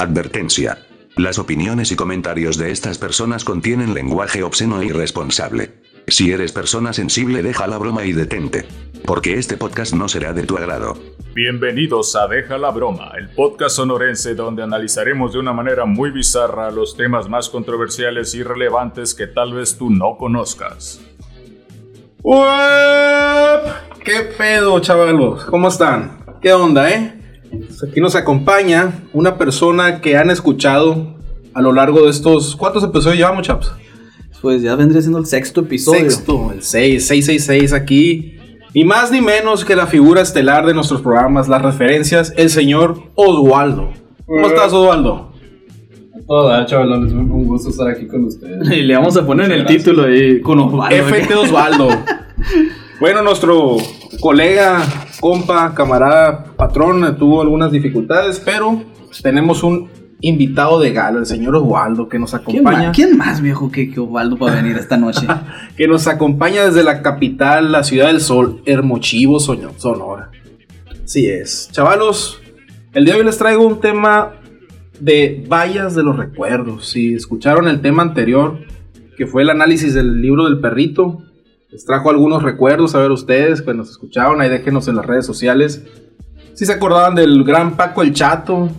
Advertencia. Las opiniones y comentarios de estas personas contienen lenguaje obsceno e irresponsable. Si eres persona sensible deja la broma y detente. Porque este podcast no será de tu agrado. Bienvenidos a Deja la Broma, el podcast sonorense donde analizaremos de una manera muy bizarra los temas más controversiales y relevantes que tal vez tú no conozcas. ¡Uep! ¿Qué pedo, chavalos? ¿Cómo están? ¿Qué onda, eh? Pues aquí nos acompaña una persona que han escuchado a lo largo de estos... ¿Cuántos episodios llevamos, chaps? Pues ya vendría siendo el sexto episodio. Sexto, el 6, 666 aquí. Ni más ni menos que la figura estelar de nuestros programas, las referencias, el señor Oswaldo. ¿Cómo estás, Oswaldo? Hola, chavalones, un gusto estar aquí con ustedes. Y le vamos a poner en el título ahí con Osvaldo. FT Osvaldo. bueno, nuestro colega, compa, camarada, patrón tuvo algunas dificultades, pero tenemos un invitado de gala, el señor Osvaldo, que nos ¿Quién más, acompaña. quién más, viejo, que, que Osvaldo para venir esta noche? Que nos acompaña desde la capital, la ciudad del sol, Hermochivo, Sonora. Así es. Chavalos, el día de hoy les traigo un tema de vallas de los recuerdos. Si escucharon el tema anterior, que fue el análisis del libro del perrito, les trajo algunos recuerdos, a ver ustedes, que nos escucharon, ahí déjenos en las redes sociales. Si se acordaban del gran Paco el Chato,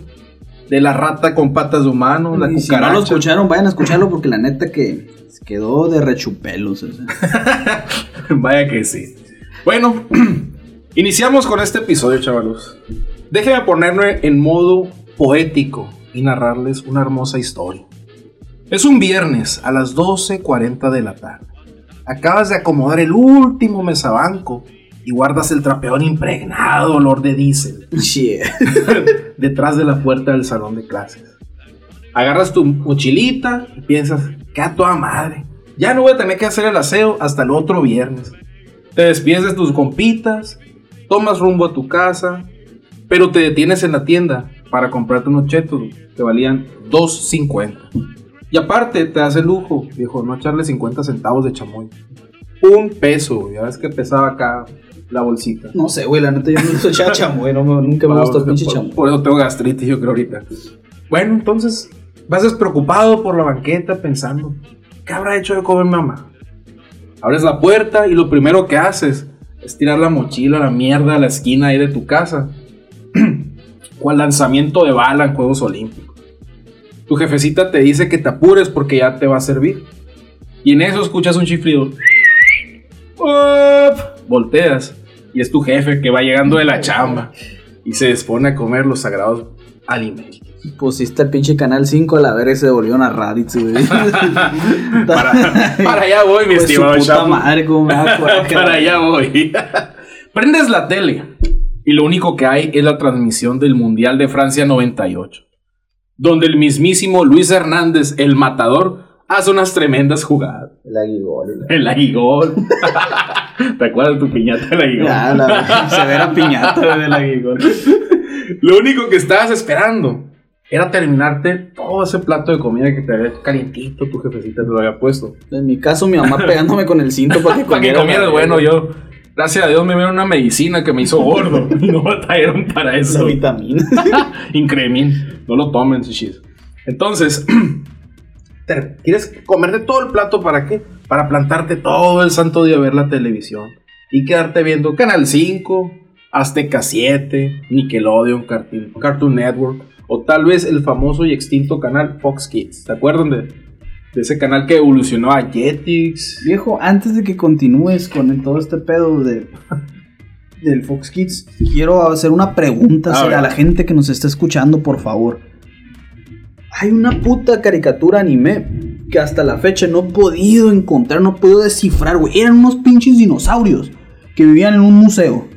de la rata con patas de humano, la Y si no lo escucharon, vayan a escucharlo porque la neta que se quedó de rechupelos. o sea. Vaya que sí. Bueno, iniciamos con este episodio, chavalos. Déjenme ponerme en modo poético y narrarles una hermosa historia. Es un viernes a las 12.40 de la tarde. Acabas de acomodar el último mesabanco y guardas el trapeón impregnado olor de diésel detrás de la puerta del salón de clases. Agarras tu mochilita y piensas, que a toda madre. Ya no voy a tener que hacer el aseo hasta el otro viernes. Te despides de tus compitas, tomas rumbo a tu casa, pero te detienes en la tienda para comprarte unos chetos que valían 2.50. Y aparte te el lujo, viejo, no echarle 50 centavos de chamoy. Un peso, ya ves que pesaba acá la bolsita. No sé, güey, la neta yo no uso güey. no nunca me gustó el por- pinche por, chamo. por eso tengo gastritis, yo creo ahorita. Bueno, entonces vas despreocupado por la banqueta pensando, ¿qué habrá hecho de comer mamá? Abres la puerta y lo primero que haces es tirar la mochila la mierda a la esquina ahí de tu casa. Cual lanzamiento de bala en Juegos Olímpicos. Tu jefecita te dice que te apures porque ya te va a servir. Y en eso escuchas un chiflido. Volteas y es tu jefe que va llegando de la chamba y se dispone a comer los sagrados alimentos. Pusiste el pinche canal 5 a la verga y se volvió una Raditz, güey. Para, para allá voy, mi Pues su estimado puta madre, me Para allá voy. Prendes la tele y lo único que hay es la transmisión del Mundial de Francia 98, donde el mismísimo Luis Hernández, el matador, hace unas tremendas jugadas. El aguigol. El aguigol. ¿Te acuerdas de tu piñata del aguigol? Ya, la severa piñata del aguigol. Lo único que estabas esperando era terminarte todo ese plato de comida que te había calientito, tu jefecita te lo había puesto. En mi caso, mi mamá pegándome con el cinto para que Para que comiera. bueno, yo, gracias a Dios, me dieron una medicina que me hizo gordo. y no batallaron para eso. vitamina. Incremin. No lo tomen, shishis. Entonces, ¿quieres comerte todo el plato para qué? Para plantarte todo el santo día a ver la televisión. Y quedarte viendo Canal 5, Azteca 7, Nickelodeon, Cartoon, Cartoon Network. O tal vez el famoso y extinto canal Fox Kids. ¿Te acuerdan de, de ese canal que evolucionó a Jetix? Viejo, antes de que continúes con todo este pedo de del Fox Kids, quiero hacer una pregunta a la gente que nos está escuchando, por favor. Hay una puta caricatura anime que hasta la fecha no he podido encontrar, no he podido descifrar, güey. Eran unos pinches dinosaurios que vivían en un museo.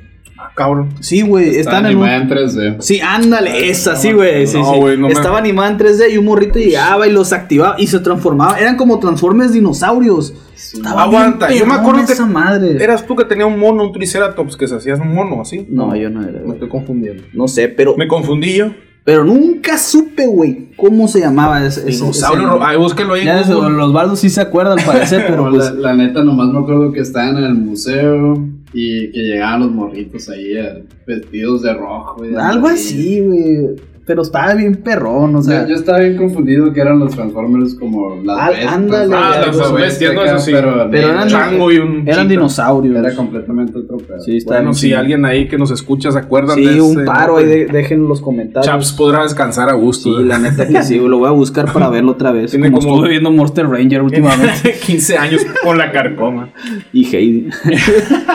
Ah, cabrón. Sí, güey, están en un... animada en 3D. Sí, ándale, esa, sí, güey. Sí, No, sí. güey, no me- Estaba animada en 3D y un morrito llegaba y los activaba y se transformaba. Eran como transformes dinosaurios. Estaba Aguanta, yo me acuerdo que esa madre. Eras tú que tenía un mono, un triceratops que se hacías un mono así. No, yo no era. Me estoy confundiendo. No sé, pero, Me confundí yo. Pero nunca supe, güey, cómo se llamaba ese. Dinosaurio. Ay, búsquelo ahí. Ya eso, los baldos sí se acuerdan, al parecer, pero pues. la, la neta, nomás me acuerdo que estaban en el museo y que llegaban los morritos ahí eh, vestidos de rojo. y de Algo así, güey. Pero estaba bien perrón, o sea. yo, yo estaba bien confundido que eran los Transformers como las Ah, bestias. ándale, Ah, las bestias, no, eso sí. Pero, Pero eran, chango y un eran dinosaurios. era completamente otro pedo. Sí, está Bueno, bien si chido. alguien ahí que nos escucha se acuerdan de Sí, un ese, paro ¿no? ahí, de- dejen en los comentarios. Chaps podrá descansar a gusto. Sí, la neta que sí, lo voy a buscar para verlo otra vez. Tiene como, como- estuve viendo Monster Ranger últimamente. 15 años con la carcoma. y Heidi.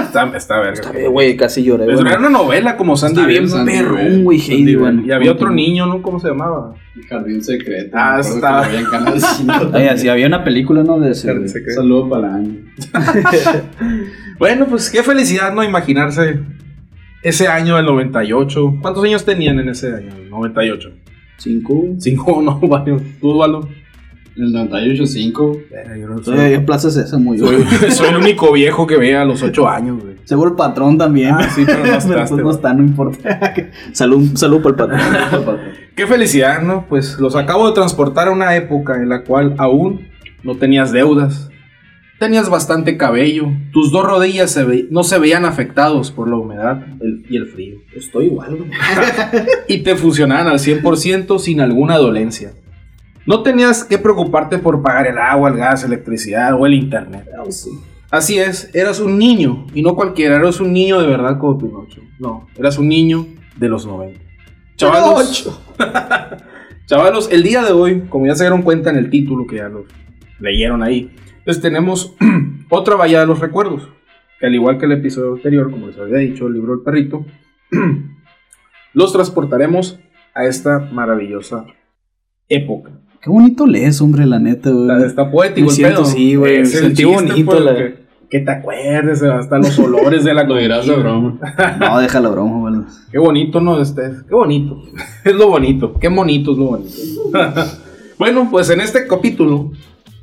Está, está verga. Eh, Güey, casi lloré. Pero. Era una novela como Sandy Está bien, Perrón, güey, Heidi, güey. Y había otro niño, ¿no? ¿Cómo se llamaba? El Jardín secreto. Ah, está. que lo veía en Canal 5. Ay, así había una película, ¿no? De ese. saludo para la año. Bueno, pues qué felicidad, ¿no? Imaginarse ese año del 98. ¿Cuántos años tenían en ese año? El 98. Cinco. Cinco, no, varios. ¿Tú, Osvaldo? En el 98, 5. Todavía en Plaza Sésamo, muy Soy, soy el único viejo que veía a los 8 años, güey. Seguro el patrón también. Ah, sí, pero no Pero estás, pues no está, no importa. salud, salud para el patrón. Qué felicidad, ¿no? Pues los acabo de transportar a una época en la cual aún no tenías deudas. Tenías bastante cabello. Tus dos rodillas se ve- no se veían afectados por la humedad el- y el frío. Estoy igual, güey. Y te funcionaban al 100% sin alguna dolencia. No tenías que preocuparte por pagar el agua, el gas, electricidad o el internet. Así es, eras un niño. Y no cualquiera, eras un niño de verdad como Pinocho. No, eras un niño de los 90. Chavalos, Chavalos, el día de hoy, como ya se dieron cuenta en el título que ya lo leyeron ahí, les tenemos otra valla de los recuerdos. Que al igual que el episodio anterior, como les había dicho, el libro del perrito, los transportaremos a esta maravillosa época. Qué bonito lees, hombre, la neta, güey. Está poético Me el siento, pedo. sí, güey, Es el sentí bonito pues, la- que, que te acuerdes, hasta los olores de la Lo dirás de comida. broma. No, deja la broma, güey. Qué bonito, ¿no? Este, qué bonito. Es lo bonito. Qué bonito es lo bonito. bueno, pues en este capítulo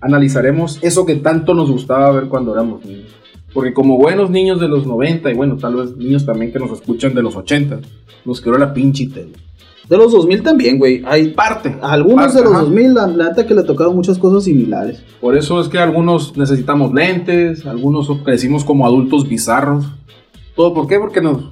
analizaremos eso que tanto nos gustaba ver cuando éramos niños. Porque como buenos niños de los 90 y bueno, tal vez niños también que nos escuchan de los 80, nos quedó la pinche tele. De los 2000 también, güey. Hay Parte. algunos parte, de los ajá. 2000, la neta que le tocaron muchas cosas similares. Por eso es que algunos necesitamos lentes, algunos crecimos como adultos bizarros. ¿Todo por qué? Porque nos...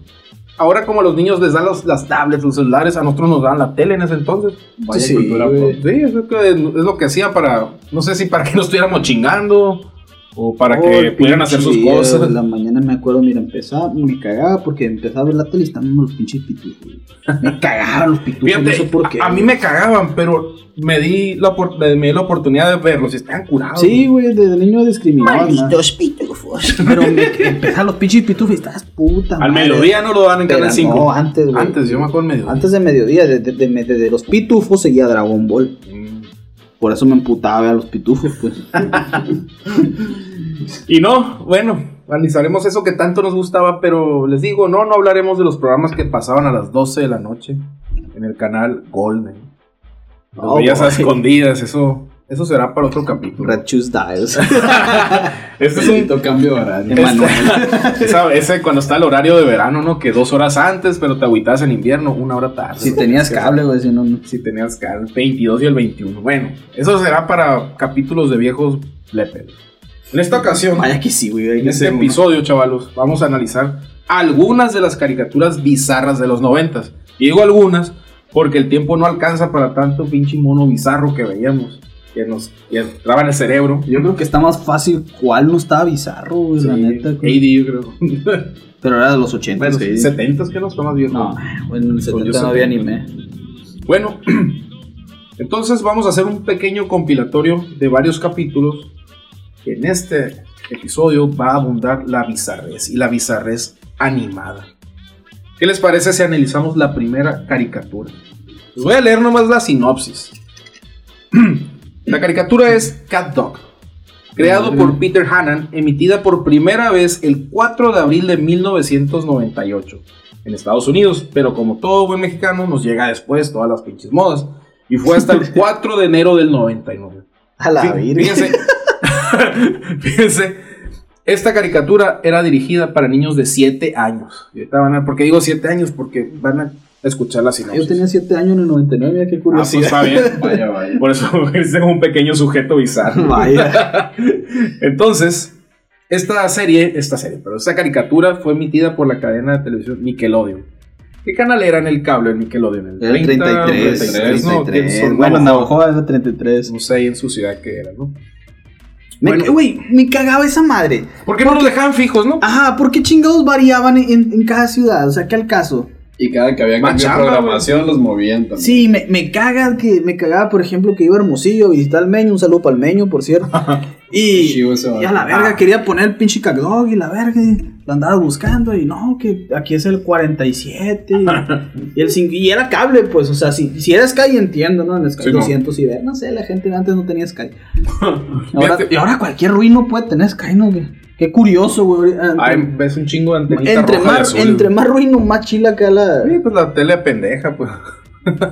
Ahora como a los niños les dan los- las tablets, los celulares, a nosotros nos dan la tele en ese entonces. Vaya Sí, cultura. Sí, es lo, que, es lo que hacía para, no sé si para que no estuviéramos chingando o para Oh, que pudieran hacer sus cosas. La mañana me acuerdo, mira, empezaba, me cagaba porque empezaba a ver la tele y estaban los pinches pitufos. güey. Me cagaban los pitufos, Fíjate, no sé por qué. a, a mí me cagaban, pero me di la, me di la oportunidad de verlos y estaban curados. Sí, güey, desde niño discriminado. Malditos pitufos. Pero me empezaban los pinches pitufos y estás puta. Al madre. mediodía no lo dan en Pero Canal 5. No, antes, güey. Antes, yo me acuerdo en mediodía. Antes de mediodía, desde de, de- de los pitufos seguía Dragon Ball. Por eso me emputaba a los pitufos, pues. Y no, bueno, analizaremos eso que tanto nos gustaba, pero les digo, no, no hablaremos de los programas que pasaban a las 12 de la noche en el canal Golden. A boy. escondidas, eso, eso será para otro capítulo. Red Shoes Dials. Este es un cambio de horario. Esa- ese cuando está el horario de verano, ¿no? Que dos horas antes, pero te agüitas en invierno, una hora tarde. si tenías cable, güey, si no. no. Si tenías el 22 y el 21. Bueno, eso será para capítulos de viejos leperos. En esta ocasión, Vaya que sí, güey. en este hacer uno. episodio, chavalos, vamos a analizar algunas de las caricaturas bizarras de los noventas. Y digo algunas porque el tiempo no alcanza para tanto pinche mono bizarro que veíamos, que nos que entraba en el cerebro. Yo creo que está más fácil cuál no estaba bizarro, güey, la neta. 80, yo creo. Pero era de los 80. bueno, sí. 70 que no está más viejo. No, bueno, en el Son 70 yo no había 70. anime. Bueno, entonces vamos a hacer un pequeño compilatorio de varios capítulos. que En este episodio va a abundar la bizarrez y la bizarrez animada. ¿Qué les parece si analizamos la primera caricatura? Les voy a leer nomás la sinopsis. La caricatura es Cat Dog, creado por Peter Hannan, emitida por primera vez el 4 de abril de 1998 en Estados Unidos, pero como todo buen mexicano nos llega después todas las pinches modas y fue hasta el 4 de enero del 99. A la Fí-. Fíjense, fíjense, esta caricatura era dirigida para niños de 7 años. Y ahorita van a- ¿Por qué digo 7 años? Porque van a escuchar la sinopsis. Yo tenía 7 años en el 99, mira qué Ah, pues está bien. Vaya, vaya. Por eso es un pequeño sujeto bizarro. Vaya. Entonces, esta serie, esta serie, pero esta caricatura fue emitida por la cadena de televisión Nickelodeon. ¿Qué canal era en el cable, en Nickelodeon? ¿El el 33, 33, ¿no? 33. Que son Bueno, Navajo. Navajo era 33. No sé en su ciudad qué era, ¿no? Me Bueno. Güey, me cagaba esa madre. ¿Por qué no los dejaban fijos, no? Ajá, ¿por qué chingados variaban en, en cada ciudad? O sea, ¿qué al caso? Y cada que había cambio de programación los movían también. Sí, me, me caga que me cagaba, por ejemplo, que iba a Hermosillo a visitar al Meño, un saludo para el Meño, por cierto. y, y a la verga quería poner el pinche cagdog y la verga, lo andaba buscando y no, que aquí es el 47 y, y el 5, y era cable, pues, o sea, si, si era Sky entiendo, ¿no? En Sky Sí, mo. 200 y ver, no sé, la gente antes no tenía Sky. Ahora, y ahora cualquier ruino puede tener Sky, ¿no? Qué curioso, güey. Ay, Entre, ves un chingo de antenitas entre rojas y más, azules, entre güey. más ruino, más chila que la... Sí, pues la tele pendeja, pues.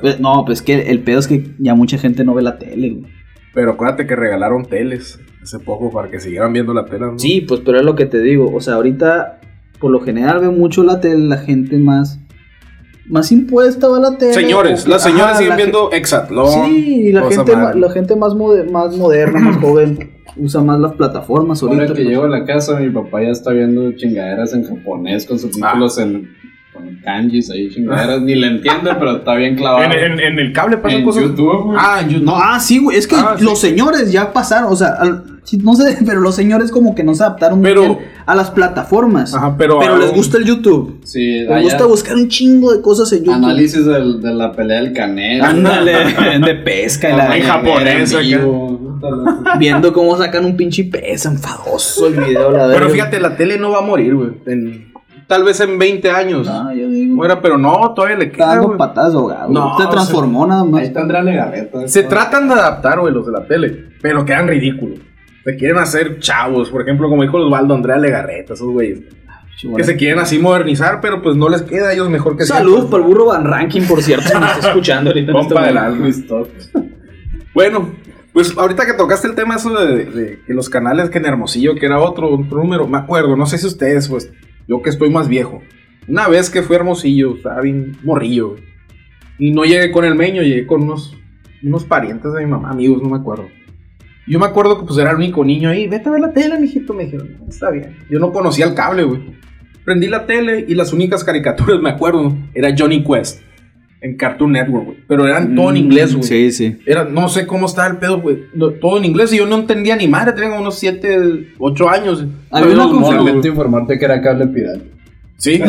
Pues, No, pues que el pedo es que ya mucha gente no ve la tele, güey. Pero acuérdate que regalaron teles hace poco para que siguieran viendo la tele, ¿no? Sí, pues pero es lo que te digo. O sea, ahorita, por lo general, ve mucho la tele, la gente más. Más impuesta va a la tele. Señores, las señoras ajá, siguen la viendo Exatlón. Sí, y la gente, ma- la gente más, mode- más moderna, más joven, usa más las plataformas ahorita. Ahora que llego a la casa, mi papá ya está viendo chingaderas en japonés con subtítulos Ah. en con kanjis ahí, chingaderas. Ni le entiende, pero está bien clavado. En, en- en el cable pasan En cosas. YouTube, güey. Ah, en YouTube. No, ah, sí, güey. Es que Ah, sí. los señores ya pasaron. O sea, al- no sé, pero los señores como que no se adaptaron Pero- bien a las plataformas. Ajá, pero pero les gusta el YouTube. Sí, Les allá- gusta buscar un chingo de cosas en YouTube. análisis del- de la pelea del canelo. Ándale, de pesca y la En japonés. Viendo cómo sacan un pinche pez enfadoso el video, la Pero fíjate, la tele no va a morir, güey. En- Tal vez en 20 años. No, yo digo. Muera, pero no, todavía le está queda, dando güey. patadas de ahogado. No, Se o transformó nada más. Ahí está Andrea Legarreta. Se tratan de adaptar, güey, los de la tele, pero quedan ridículos. Se quieren hacer chavos, por ejemplo, como dijo Osvaldo Andrea Legarreta, esos güeyes. Que se quieren así modernizar, pero pues no les queda a ellos mejor que Salud por el burro Van Ranking, por cierto, si me está escuchando ahorita. en este Compa alma. Bueno, pues ahorita que tocaste el tema eso de, de que los canales que en Hermosillo, que era otro, otro número, me acuerdo, no sé si ustedes, pues, yo que estoy más viejo. Una vez que fui Hermosillo, estaba bien morrillo. Y no llegué con el meño, llegué con unos, unos parientes de mi mamá, amigos, no me acuerdo. Yo me acuerdo que pues era el único niño ahí, vete a ver la tele, mijito, me dijeron, "No, está bien. Yo no conocía el cable, güey. Prendí la tele y las únicas caricaturas, me acuerdo, era Johnny Quest en Cartoon Network, güey. Pero eran todo en inglés, güey. Mm, Sí, sí. Era, no sé cómo estaba el pedo, güey. Todo en inglés y yo no entendía ni madre. Tenía unos 7, 8 años. Monos, confusión. Lamento informarte que era cable pirata. Sí.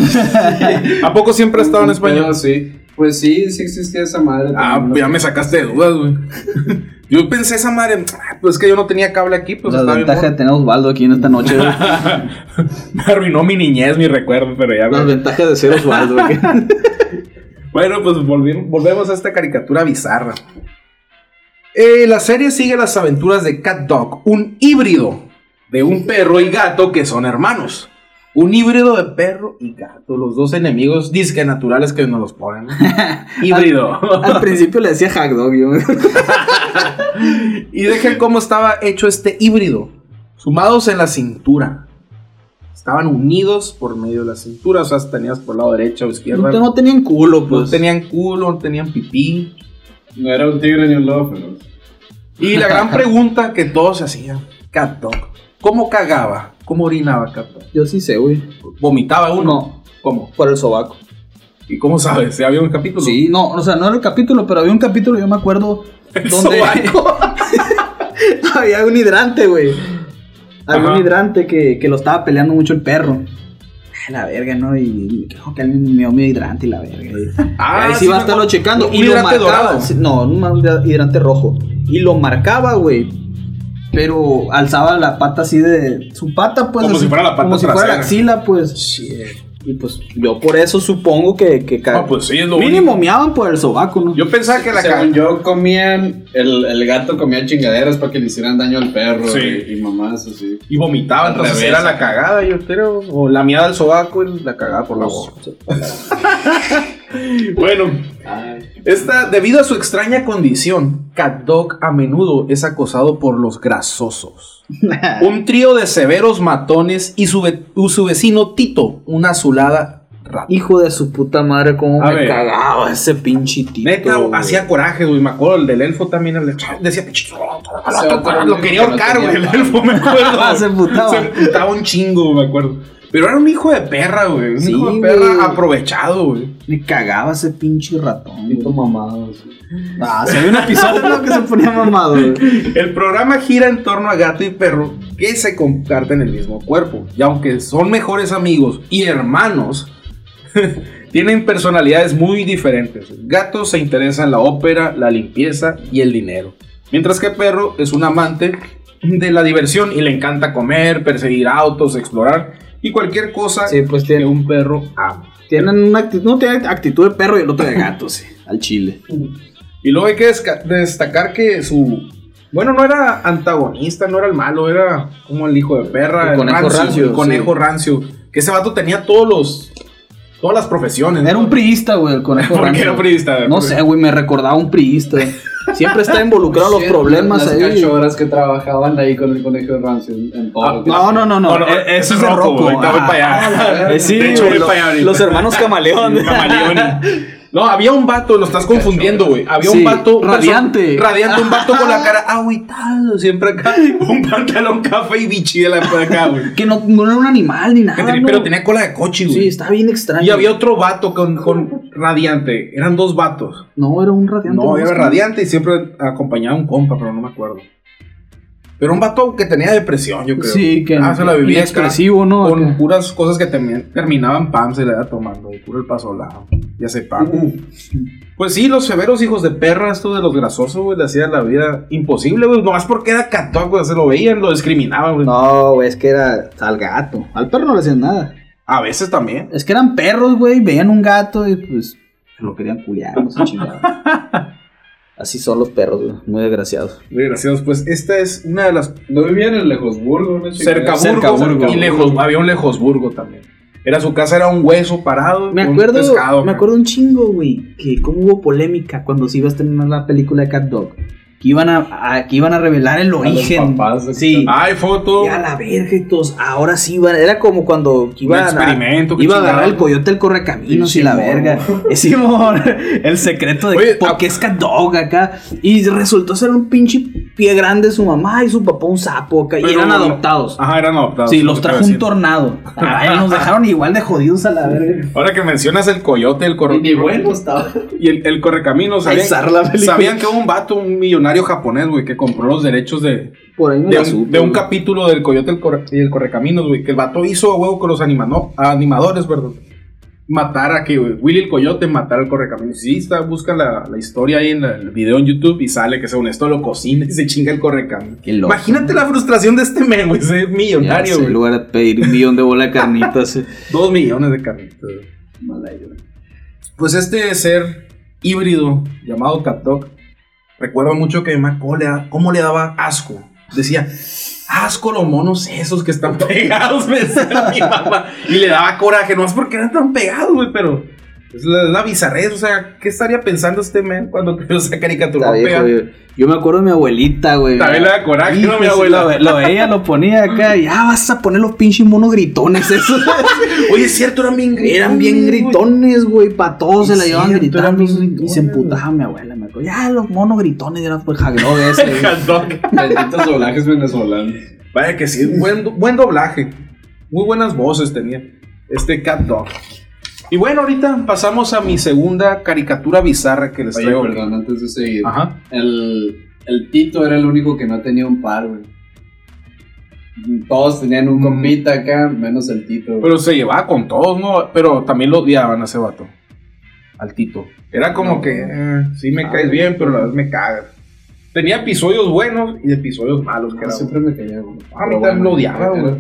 ¿A poco siempre estaba en español? Pero sí. Pues sí, sí existía esa madre. Ah, ya me sacaste de dudas, güey. Yo pensé esa madre, ah, pues es que yo no tenía cable aquí, pues la ventaja de tener a Osvaldo aquí en esta noche. güey. Me arruinó mi niñez, mi recuerdo, pero ya, Las güey. ventajas de ser Osvaldo. Bueno, pues volvemos a esta caricatura bizarra. Eh, la serie sigue las aventuras de Cat Dog, un híbrido de un perro y gato que son hermanos. Un híbrido de perro y gato, los dos enemigos disque naturales que nos los ponen. híbrido. Al principio le decía Hackdog. Yo. y dejen cómo estaba hecho este híbrido. Sumados en la cintura. Estaban unidos por medio de la cintura, o sea, tenías por el lado derecho o izquierda. No, no tenían culo, No pues. tenían culo, no tenían pipí. No era un tigre ni un lobo, pero. Y la gran pregunta que todos se hacían, Cat Dog, ¿cómo cagaba? ¿Cómo orinaba Cat Dog? Yo sí sé, güey. ¿Vomitaba uno? No, ¿Cómo? por el sobaco. ¿Y cómo sabes? ¿Se había un capítulo? Sí, no, o sea, no era el capítulo, pero había un capítulo, yo me acuerdo, El donde sobaco. había un hidrante, güey. Había Ajá. un hidrante que, que lo estaba peleando mucho el perro. Ah, La verga, ¿no? Y creo que alguien me dio mi hidrante y la verga. Y- Ah, ahí sí, va a estarlo checando. Un y lo marcaba. dorado. No, un hidrante rojo. Y lo marcaba, güey. Pero alzaba la pata así de. Su pata, pues. Como así, si fuera la pata Como si fuera la axila, pues. Y pues yo por eso supongo que. que Ah, pues sí, es lo Mínimo meaban por el sobaco, ¿no? Yo pensaba que la Según yo, comían. El, el gato comía chingaderas para que le hicieran daño al perro. Sí. Y, y mamás así. Y vomitaba, Al entonces revés, era la cagada, yo creo. O la miada del sobaco y la cagada por la boca. Bueno, esta, debido a su extraña condición, Cat Dog a menudo es acosado por los grasosos. Un trío de severos matones y su, ve- su vecino Tito, una azulada rata. Hijo de su puta madre, cómo A me ver. cagaba ese pinche tito. Neta, güey. hacía coraje, güey. Me acuerdo el del elfo también. el de- decía, "Pinche vato lo quería ahorcar, güey. El elfo, me acuerdo. Se emputaba. Se un chingo, me acuerdo. Pero era un hijo de perra, güey. Un Sí, hijo de perra güey. aprovechado, güey. Me cagaba ese pinche ratón. Pito mamados. Ah, se había un episodio ¿no? que se ponía mamado. güey. El programa gira en torno a gato y perro que se comparten el mismo cuerpo. Y aunque son mejores amigos y hermanos, tienen personalidades muy diferentes. Gato se interesa en la ópera, la limpieza y el dinero. Mientras que perro es un amante de la diversión y le encanta comer, perseguir autos, explorar y cualquier cosa Sí, pues que tiene, un perro ama. Tienen una actitud, no tiene actitud de perro y el otro de gato, sí, al chile. Y luego hay que destacar que su. Bueno, no era antagonista, no era el malo, era como el hijo de perra, El conejo rancio, el conejo rancio. Que ese vato tenía todos los. Todas las profesiones. Era ¿no? un priista, güey, el conejo ¿Por qué era priista? No sé, güey, me recordaba un priista. Siempre está involucrado en los problemas las ahí. cachoras que trabajaban ahí con el conejo de rancio en en todo. Ah, No, no, no, no. No, no, eh, Eso es Rocco. ahorita voy Ah, para allá. eh, sí, De hecho, voy lo- para allá los hermanos camaleón. Camaleón. No, había un vato, lo estás confundiendo, güey. Había un vato. radiante. Radiante, un vato con la cara agüitado, siempre acá. Un pantalón café y bichi de la acá, güey. Que no, no era un animal ni nada. tenía- ¿no? Pero tenía cola de coche, güey. Sí, está bien extraño. Y había otro vato con, con radiante. Eran dos vatos. No, era un radiante. No, era radiante y siempre acompañaba a un compa, pero no me acuerdo. Pero un vato que tenía depresión, yo creo. Sí, que ah, se la vivía acá inexpresivo, ¿no? Con puras cosas que termi- terminaban pam, se le iba tomando. Puro el paso lado. Ya se pam. Pues sí, los severos hijos de perra, esto de los grasosos, güey, le hacían la vida imposible, güey. Nomás porque era catón, güey, se lo veían, lo discriminaban, güey. No, güey, es que era al gato. Al perro no le hacían nada. A veces también. Es que eran perros, güey. Veían un gato y pues lo querían culiar, no sé chingada. Así son los perros, güey. Muy desgraciados. Muy gracioso. Pues esta es una de las No vivían en Lejosburgo, ¿no? Cercaburgo, Cercaburgo. y Lejos, había un Lejosburgo también. Era su casa, era un hueso parado. Me acuerdo, un pescado. me acuerdo un chingo, güey, que como hubo polémica cuando se iba a estrenar la película de Cat Dog. Que iban a, a- que iban a revelar el los origen. papás sí. Hay foto. Y a la verga y todos, ahora sí iban, era como cuando Un iban a, experimento, qué iba a agarrar el coyote el correcaminos Sí, y la verga. Es Simón, el secreto de Oye, por a- qué es cat dog acá. Y resultó ser un pinche pie grande su mamá y su papá un sapo acá. y eran adoptados. Ajá, eran adoptados. Sí, lo los que trajo un a tornado. Ay, nos dejaron igual de jodidos a la verga. Ahora que mencionas el coyote, el Y corre ni bueno estaba. y el, el correcaminos, Ay, sabían, zarra la película. sabían que hubo un vato, un millonario japonés, güey, que compró los derechos de, Por ahí me de, un, supe, de un güey. capítulo del coyote el corre- y el correcaminos, güey, que el vato hizo a huevo con los animano- animadores, perdón. Matar a que güey, Willy el coyote matara al correcaminos. Sí, está, busca la, la historia ahí en la- el video en YouTube y sale que según esto lo cocina y se chinga el correcaminos. Imagínate la frustración de este men, güey, ese millonario, sé, En güey. lugar de pedir un millón de bola de carnitas. eh. Dos millones de carnitas. güey. Pues este ser híbrido llamado Cat Dog, recuerdo mucho que mamá cómo le, cómo le daba asco. Decía, asco los monos esos que están pegados, me decía mi mamá. Y le daba coraje, no es porque eran tan pegados, güey, pero es la, la bizarrez. O sea, ¿qué estaría pensando este men cuando creó esa caricatura? Yo, me acuerdo de mi abuelita, güey. También le da coraje, ¿no, mi Hijo, abuela? Lo, ve- lo veía, lo ponía acá y ah, vas a poner los pinches monos gritones esos. Oye, es cierto, eran bien gritones. Eran bien gritones, güey, para todos se la llevaban gritando y se emputaba mi abuela. Me acuerdo, ya los monos gritones, eran pues jagdog ese. güey. Cat Dog. Benditos doblajes venezolanos. Vaya que sí, buen, buen doblaje. Muy buenas voces tenía este Cat Dog. Y bueno, ahorita pasamos a mi segunda caricatura bizarra que les Oye, traigo. perdón, antes de seguir. Ajá. El, el Tito era el único que no tenía un par, güey. Todos tenían un Mm. compita acá, menos el Tito. güey. Pero se llevaba con todos, ¿no? Pero también lo odiaban a ese vato. Al Tito. Era como que, eh, sí me Ah, caes bien, pero a la vez me cagas. Tenía episodios buenos y episodios malos. Que No, era, siempre me caía, güey. Ah, a mí también lo odiaba, güey.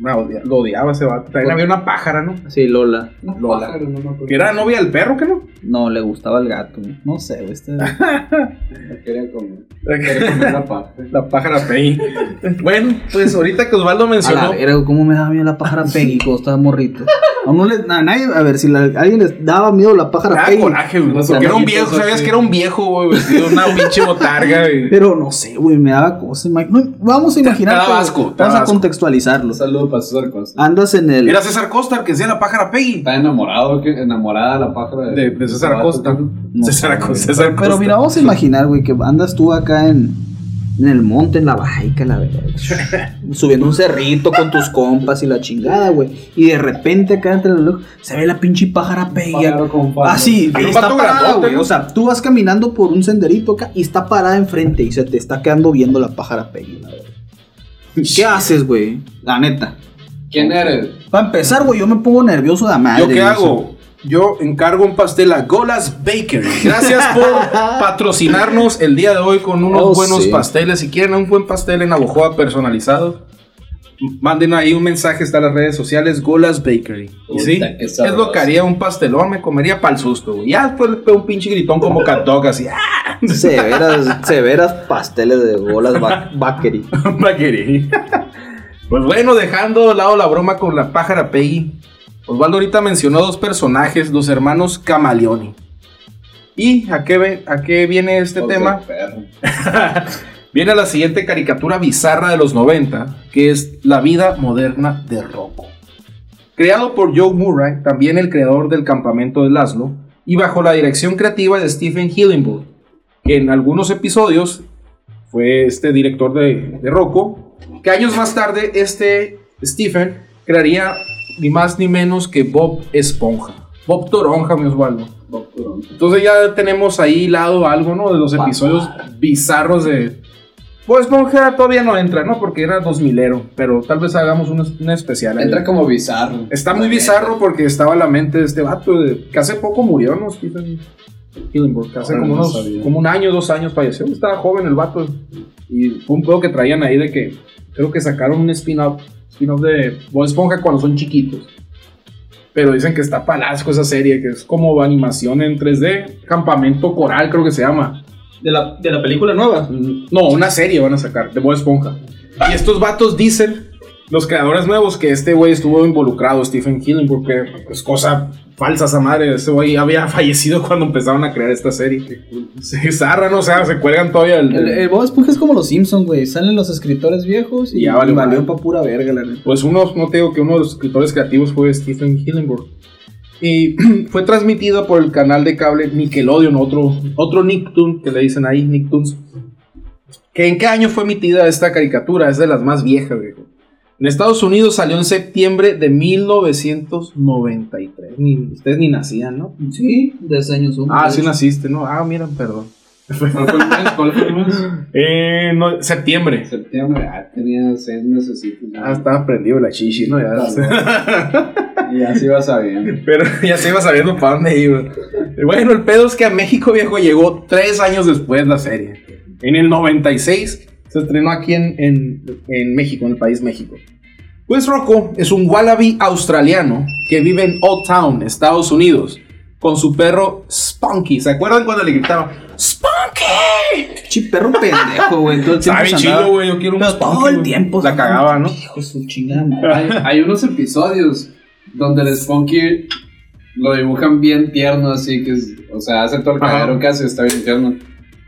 Me odia- lo odiaba ese vato. También había una pájara, ¿no? Sí, Lola. No, Lola. pájaro, no acuerdo. Que era novia del perro, ¿que no? No, le gustaba el gato. güey. No sé, güey. Este... Me quería comer. Quería comer la paja. La pájara Pei. bueno, pues ahorita que Osvaldo A la mencionó. verga, ¿cómo me daba miedo la pájara Peggy cuando estaba morrito? A, uno le, a nadie, a ver, si la- a alguien les daba miedo la pájara Peggy. coraje, güey. Porque era un viejo, sabías así. que era un viejo, güey, vestido una pinche botarga, güey. Pero no sé, güey, me daba cosa. ima- no, vamos a imaginar. daba que- asco, te Vamos a asco. contextualizarlo. Un saludo para César Costa. Andas en el. Era César Costa el que decía la pájara Peggy. Está enamorado, que, enamorada la pájara De, de César Acosta. No César güey. César Pero Acosta. mira, vamos a imaginar, güey, que andas tú acá en. En el monte, en la baica, la verdad. Subiendo un cerrito con tus compas y la chingada, güey. Y de repente acá entre los lejos se ve la pinche pájara pella. Pájaro. Ah, sí, Hay un está parada, güey. O sea, tú vas caminando por un senderito acá y está parada enfrente y se te está quedando viendo la pájara pella, la verdad. ¿Qué haces, güey? La neta. ¿Quién eres? Para empezar, güey, yo me pongo nervioso de madre. ¿Yo qué hago? Yo encargo un pastel a Golas Bakery. Gracias por patrocinarnos el día de hoy con unos Oh, buenos sí. pasteles. Si quieren un buen pastel en Abojoa personalizado, manden ahí un mensaje, está en las redes sociales, Golas Bakery. Y Puta, sí, qué es lo que haría un pastelón, me comería para el susto, güey. Ya después un pinche gritón como cat dog, así. ¡ah! Severas, severas pasteles de bolas ba- bakery. Bakery. Pues bueno, dejando de lado la broma con la pájara Peggy, Osvaldo ahorita mencionó dos personajes, los hermanos Camaleoni. ¿Y a qué, a qué viene este tema? Viene la siguiente caricatura bizarra de los 90, que es La vida moderna de Rocco. Creado por Joe Murray, también el creador del campamento de Laszlo, y bajo la dirección creativa de Stephen Hillenburg, que en algunos episodios fue este director de, de Rocco, que años más tarde este Stephen crearía ni más ni menos que Bob Esponja. Bob Toronja, mi Osvaldo. Bob Toronto. Entonces ya tenemos ahí hilado algo, ¿no? De los Papá. episodios bizarros de... Pues Esponja todavía no entra, ¿no? Porque era 2000ero, pero tal vez hagamos un, un especial. ahí. Entra como bizarro. Está muy bizarro porque estaba la mente de este vato de, que hace poco murió, ¿no? Stephen Hillenburg, que hace como, no unos, como un año, dos años falleció. Estaba joven el vato. Y fue un pedo que traían ahí de que creo que sacaron un spin-off spin-off de Bob Esponja cuando son chiquitos. Pero dicen que está palasco esa serie, que es como animación en 3D. Campamento Coral, creo que se llama. De la, de la película nueva. No, una serie van a sacar de Bob Esponja. Y estos vatos dicen, los creadores nuevos, que este güey estuvo involucrado, Stephen Hillenburg, que es cosa falsa esa madre. Este güey había fallecido cuando empezaron a crear esta serie. Se zarran, o sea, se cuelgan todavía el. El, el Bob Esponja es como los Simpsons, güey. Salen los escritores viejos y, Ya vale y valió madre. pa' pura verga, la neta. Pues uno, no te digo que uno de los escritores creativos fue Stephen Hillenburg. Y fue transmitido por el canal de cable Nickelodeon, otro, otro Nicktoon, que le dicen ahí, Nicktoons. ¿Que ¿En qué año fue emitida esta caricatura? Es de las más viejas, viejo. En Estados Unidos salió en septiembre de 1993. Ni, ustedes ni nacían, ¿no? Sí, de ese año son. Ah, sí naciste, ¿no? Ah, mira, perdón. ¿Cuál fue el. Eh, no, septiembre. Septiembre. Ah, tenía seis meses. Ah, estaba prendido la chichi, ¿no? Ya, Y ya se iba sabiendo. Pero ya se iba sabiendo para dónde iba. Bueno, el pedo es que a México Viejo llegó tres años después la serie. En el 96 se estrenó aquí en, en- en México, en el país México. Pues Rocco es un wallaby australiano que vive en Old Town, Estados Unidos, con su perro Spunky. ¿Se acuerdan cuando le gritaban ¡Spunky! Chi perro pendejo, güey. Todo el tiempo Está bien chido, güey. Yo quiero un Pero Spunky, todo el tiempo. La cagaba, ¿no? Hijo su chingada. Hay, hay unos episodios donde el Spunky lo dibujan bien tierno, así que, es- o sea, hace todo el cagadero que hace, está bien tierno.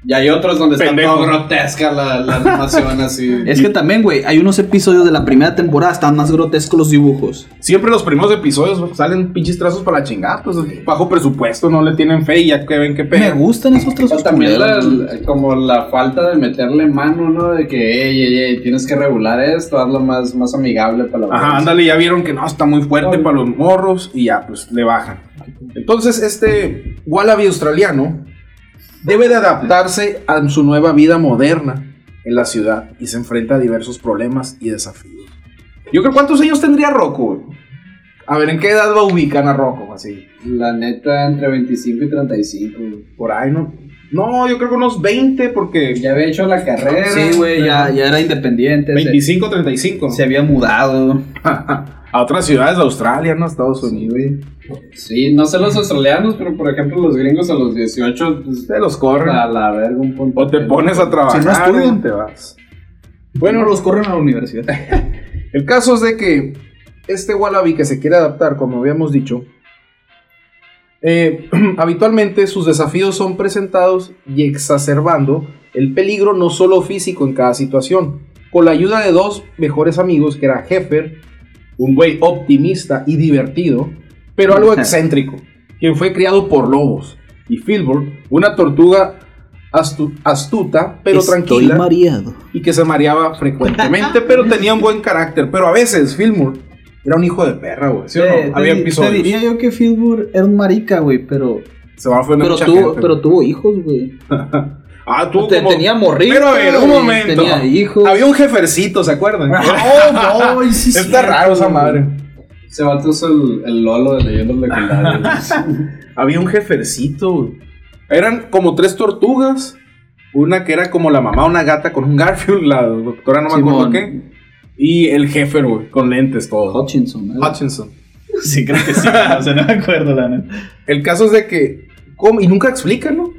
Y hay otros donde está todo grotesca la, la animación, así. Es que también, güey, hay unos episodios de la primera temporada, están más grotescos los dibujos. Siempre los primeros episodios salen pinches trazos para la chingada, pues bajo presupuesto, no le tienen fe y ya que ven qué Me pedo. gustan esos trazos también la- culeros. la- como la falta de meterle mano, ¿no? De que, ey, ey, ey, tienes que regular esto, hazlo más, más amigable para la Ajá, audiencia. ándale, ya vieron que no, está muy fuerte para los morros y ya, pues le bajan. Entonces, este Wallaby australiano debe de adaptarse a su nueva vida moderna en la ciudad y se enfrenta a diversos problemas y desafíos. Yo creo, ¿cuántos años tendría Rocco? A ver, ¿en qué edad lo ubican a Rocco? Así, La neta, entre 25 y 35. güey. por ahí, ¿no? No, yo creo que unos 20, porque Ya había hecho la carrera. Sí, güey, ya, ya era independiente. se- 25, 35. Se, había mudado. a otras ciudades de Australia, ¿no? Estados Unidos. Sí, no sé los australianos, pero por ejemplo los gringos a los 18, pues, Se los corren. a la verga un punto. O te pones a trabajar Si no estudian. te vas. Bueno, Bueno, los corren a la universidad. el caso es de que este Wallaby que se quiere adaptar, como habíamos dicho, eh, habitualmente sus desafíos son presentados y exacerbando el peligro no solo físico en cada situación, con la ayuda de dos mejores amigos, que era Heffer, un güey optimista y divertido, pero algo excéntrico, quien fue criado por lobos, y Filbert, una tortuga astu- astuta, pero Estoy tranquila. mareado. y que se mareaba frecuentemente, pero tenía un buen carácter. Pero a veces, Fillmore era un hijo de perra, güey. ¿Sí o no? Te- Había di- episodios. Te diría yo que Fillmore era un marica, güey, pero. Se va a Pero tuvo, pero tuvo hijos, güey. ah, tú Te- como... Tenía morrito. Pero a ver, un momento. Tenía hijos. Había un jefercito, ¿se acuerdan? Oh, no, sí, Está cierto, raro esa madre. Ese vato es el, el Lolo de leyendas legendarias. Había un jefercito, güey. Eran como tres tortugas. Una que era como la mamá, una gata con un Garfield, la doctora no me acuerdo qué. Y el jefe, güey, con lentes todo. Hutchinson. ¿no? Hutchinson. Sí, creo que sí. o sea, no me acuerdo, la neta. El caso es de que. ¿cómo? Y nunca explican, ¿no?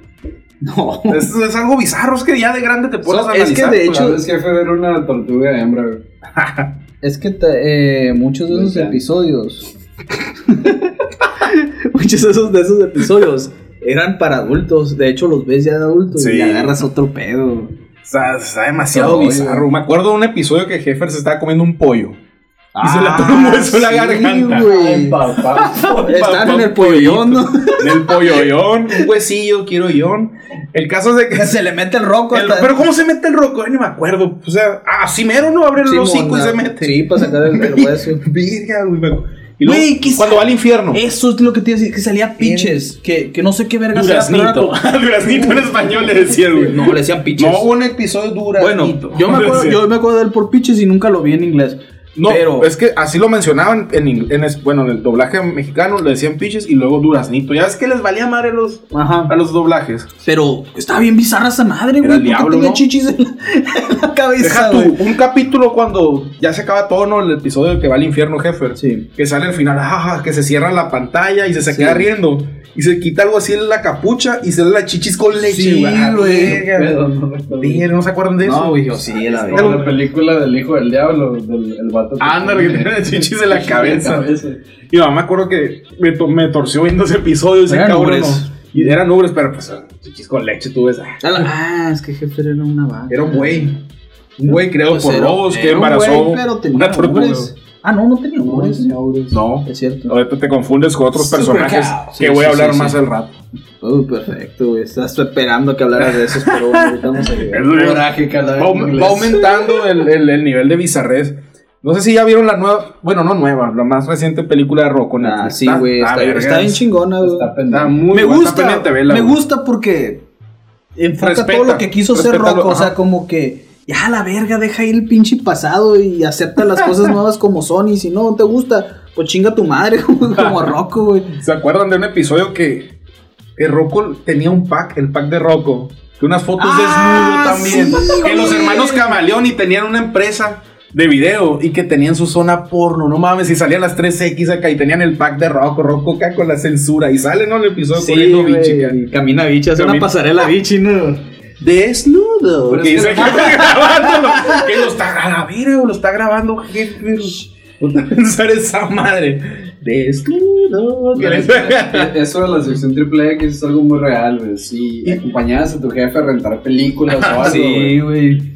No. Es, es algo bizarro, es que ya de grande te pones So, a es que de De hecho- es jefe era una tortuga hembra, güey. Es que te- eh, muchos de esos episodios. muchos de esos, de esos episodios eran para adultos. De hecho, los ves ya de adultos Sí. y agarras otro pedo. Está, está demasiado bizarro. Me acuerdo de un episodio que Heffer se estaba comiendo un pollo. Y se le atoró un hueso en la garganta. Papá. Están en el pollollón, ¿no? En el pollollón, un huesillo, quiero yon. El caso es de que. Se le mete el roco el- hasta. pero ¿cómo se mete el roco? Ay, ni me acuerdo. O sea, así mero, ¿no? Abre el Sí, hocico y se mete. Sí, para sacar el, el hueso. Virga, güey. Y luego, Güey, ¿qué cuando va al infierno. Eso es lo que te iba a decir, que salía pitches. Que, que no sé qué verga era Duraznito. Duraznito en español le decía, güey. No, le decían pitches. No, hubo un episodio bueno, duraznito. yo me, acuerdo, yo me acuerdo de él por pitches y nunca lo vi en inglés. No, pero es que así lo mencionaban en, en es- bueno, en el doblaje mexicano le decían pitches y luego duraznito. Ya es que les valía madre los, Ajá. a los doblajes. Pero estaba bien bizarra esa madre, güey. el ¿Por qué diablo, tenía ¿no? chichis en la, en la cabeza, Deja tú, un capítulo cuando ya se acaba todo, ¿no? El episodio que va al infierno, jefe. Sí. Que sale al final, jaja, que se cierra la pantalla y se, se Sí. queda riendo. Y se quita algo así en la capucha y se da la chichis con leche, Sí, güey. Ah, no. Verga, ¿No se acuerdan de eso? No, güey, yo sí, la la película del hijo del diablo, del el vato. que- Ándale, que tiene las chichis en la cabeza. cabeza. Y mamá me acuerdo que me, to- me torció viendo ese episodio. Ese cabrón. ¿no? Y eran ubres, pero pues chichis con leche, tú ves. ah, Ah, la- es que jefe era una vaca. Era un güey. Un güey creado Pues por era- lobos que era un embarazó güey, pero tenía una tortuga. Ah, no, no tenía ubres. No, Es cierto. ahorita te confundes con otros personajes que Sí, voy a hablar sí, más sí. al rato. Uy, perfecto, güey. Estás esperando que hablaras de esos, pero bueno, ahorita vamos a llegar. Coraje. Va, va aumentando el, el- el nivel de bizarrez. No sé si ya vieron la nueva, bueno, no nueva, la más reciente película de Rocco. Ah, sí, güey. Está, Está, vergas. está bien chingona, güey. Está Está muy me buena, está gusta, vela, me güey. gusta porque enfoca Respeta, todo lo que quiso ser Rocco, o sea, como que ya la verga, deja ir el pinche pasado y acepta las cosas nuevas como son y si no, no te gusta, pues chinga tu madre como, Rocco, güey. ¿Se acuerdan de un episodio que, que Rocco tenía un pack, el pack de Rocco? Que unas fotos Ah, desnudo también. sí, que los hermanos Camaleón y tenían una empresa de video y que tenían su zona porno. No mames, y salían las 3X acá y tenían el pack de Rocco, Rocco acá con la censura. Y sale, ¿no? El episodio corriendo bichi, camina bichi, hace Camina- una pasarela bichi, ¿no? Desnudo. Pero que es que dice que está grabándolo. Que lo está verga, lo está grabando, jefe. A pensar esa madre. Desnudo. Eso de la sección triple X es algo muy real, güey. Si acompañabas a tu jefe a rentar películas o algo, güey. güey.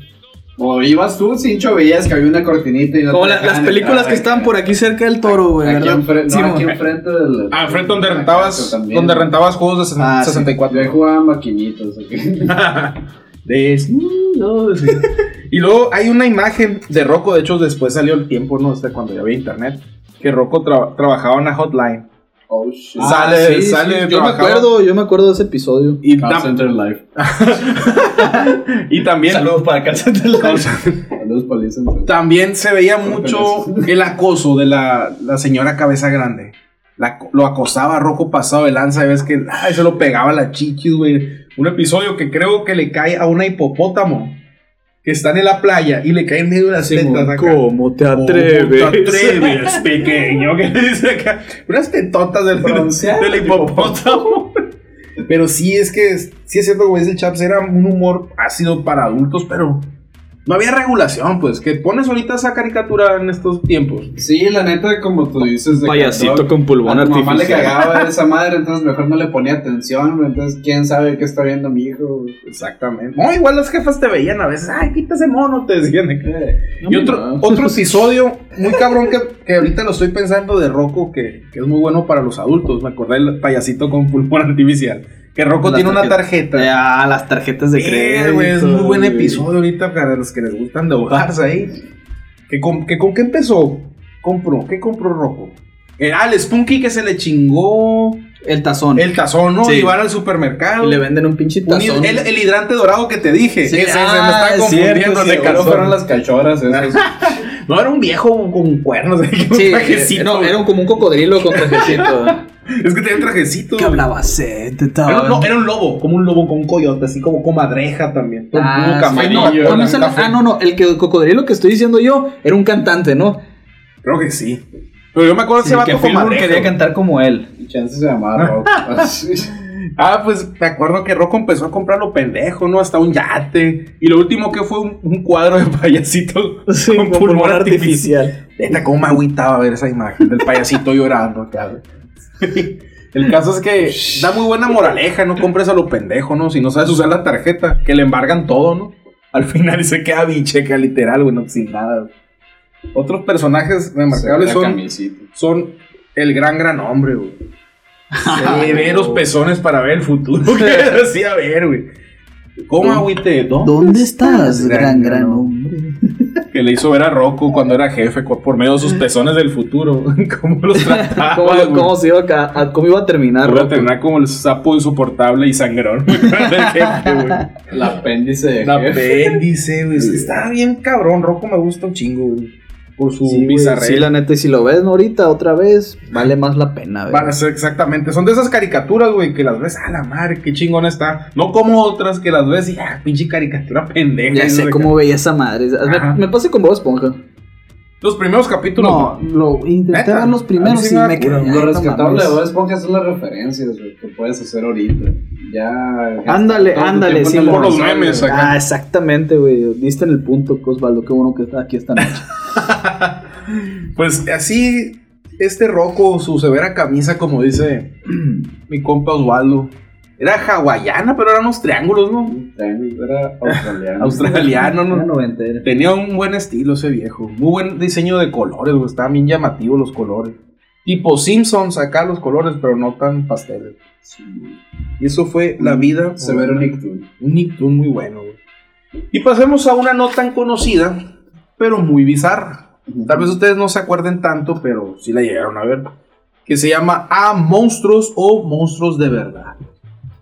O ibas tú, cincho, veías que había una cortinita y no Como la- las películas entrar, que estaban por aquí cerca del toro, güey, Aquí, ¿verdad? enfrente, Sí, no, aquí enfrente del. Ah, enfrente donde del rentabas, también, donde rentabas juegos de Ah, sí. 64. Yo ahí jugaba sí. y luego hay una imagen de Rocco, de hecho después salió el tiempo, no este cuando ya había internet, que Rocco tra- trabajaba en una hotline. Oh shit. Ah, Sale- sí, sale, sí, Yo me acuerdo, yo me acuerdo de ese episodio. Y, Call tam- Center Live. y también, Saludos para Cáncer del Saludos para Lee Center. también se veía mucho el acoso de la, la señora cabeza grande. La- lo acosaba a Rocco pasado de lanza, y ves que ay, se lo pegaba a la chichis, güey. Un episodio que creo que le cae a una hipopótamo que están en la playa y le cae en medio las tetas acá. ¿Cómo te ¿Cómo te atreves, pequeño? Que dice acá. Unas tetotas del, Bronceado, del hipopótamo. Pero sí es que, sí es cierto, como dice el Chaps, era un humor ácido para adultos, pero no había regulación, pues, que pones ahorita esa caricatura en estos tiempos. Sí, la neta, como tú dices. de Payasito con pulmón a tu mamá le artificial. cagaba esa madre, entonces mejor no le ponía atención, Entonces, quién sabe qué está viendo mi hijo. Exactamente. No, igual las jefas te veían a veces, ay, quita ese mono, te decían. Y otro, no. otro episodio muy cabrón que, que ahorita lo estoy pensando de Rocco, que, que es muy bueno para los adultos. Me acordé del payasito con pulmón artificial. Que Rocco tiene una tarjeta. Ah, las tarjetas de Eh, crédito. es muy buen episodio ahorita para los que les gustan de ahogarse ahí. ¿Que con, que con qué empezó? Compró, ¿qué compró Rocco? Era el Spunky que se le chingó El tazón. el tazón, ¿no? Sí. Y van al supermercado. Y le venden un pinche Un tazón. el, el hidrante dorado que te dije. Sí, Ese, ah, me estaba es confundiendo cierto, sí, Seguro calzón. fueron las cachorras esas. No, era un viejo con cuernos. un Sí, trajecito. no, era un- como un cocodrilo con trajecito. Es que tenía un trajecito. que hablaba así, te estaba- Era un, no, era un lobo, como un lobo con un coyote, así como comadreja también. Con Ah, un sí, camarillo. no, un ah, no, no, el, que, el cocodrilo que estoy diciendo yo era un cantante, ¿no? Creo que sí. Pero yo me acuerdo de Sí, ese que vato comadreja. quería cantar como él. Chance se llamaba Rock. Ah, pues me acuerdo que Rocco empezó a comprar lo pendejo, ¿no? Hasta un yate. Y lo último que fue un, un cuadro de payasito con pulmón artificial. Neta, cómo me agüitaba ver esa imagen del payasito llorando acá, güey. El caso es que da muy buena moraleja, no compres a lo pendejo, ¿no? Si no sabes usar la tarjeta, que le embargan todo, ¿no? Al final se queda bicheca, literal, güey, no, sin nada. Otros personajes remarcables son, son el gran, gran hombre, güey. Severos pezones para ver el futuro. que decía ver, güey. ¿Cómo agüite? ¿Dónde estás, gran, gran, gran hombre? Que le hizo ver a Rocco cuando era jefe, por medio de sus pezones del futuro. ¿Cómo los trataba? ¿Cómo, se iba a, a- cómo iba a terminar? Voy a terminar como el sapo insoportable y sangrón. El apéndice de El apéndice, güey. Está bien cabrón. Rocco me gusta un chingo, güey. Por su Sí, güey, bizarrera. sí, la neta, y si lo ves ahorita otra vez, vale más la pena, güey. Van a ser exactamente. Son de esas caricaturas, güey, que las ves a la madre, qué chingón está. No como otras que las ves y, ah, pinche caricatura pendeja. Ya no sé cómo veía esa madre. Ajá. Me, me pasa con Bob Esponja. Los primeros capítulos. No, lo intenté ver los primeros sí y me quedé. Lo no rescatable de. Bob Esponja son las referencias güey, que puedes hacer ahorita. Ya. Ándale, ándale, sí, por los memes, acá. Ah, exactamente, güey. Diste en el punto, Osvaldo. Qué bueno que está aquí esta noche. Pues así, este Rocco, su severa camisa, como dice mi compa Osvaldo. Era hawaiana, pero eran unos triángulos, ¿no? Era australiano. Tenía un buen estilo ese viejo. Muy buen diseño de colores, güey. Estaban bien llamativos los colores. Tipo Simpsons acá los colores, pero no tan pasteles. Y eso fue la vida. Severo Nicktoon. Un Nicktoon muy bueno, güey. Y pasemos a una no tan conocida, pero muy bizarra. Tal vez ustedes no se acuerden tanto, pero sí la llegaron a ver. Que se llama A Monstruos o Monstruos de Verdad.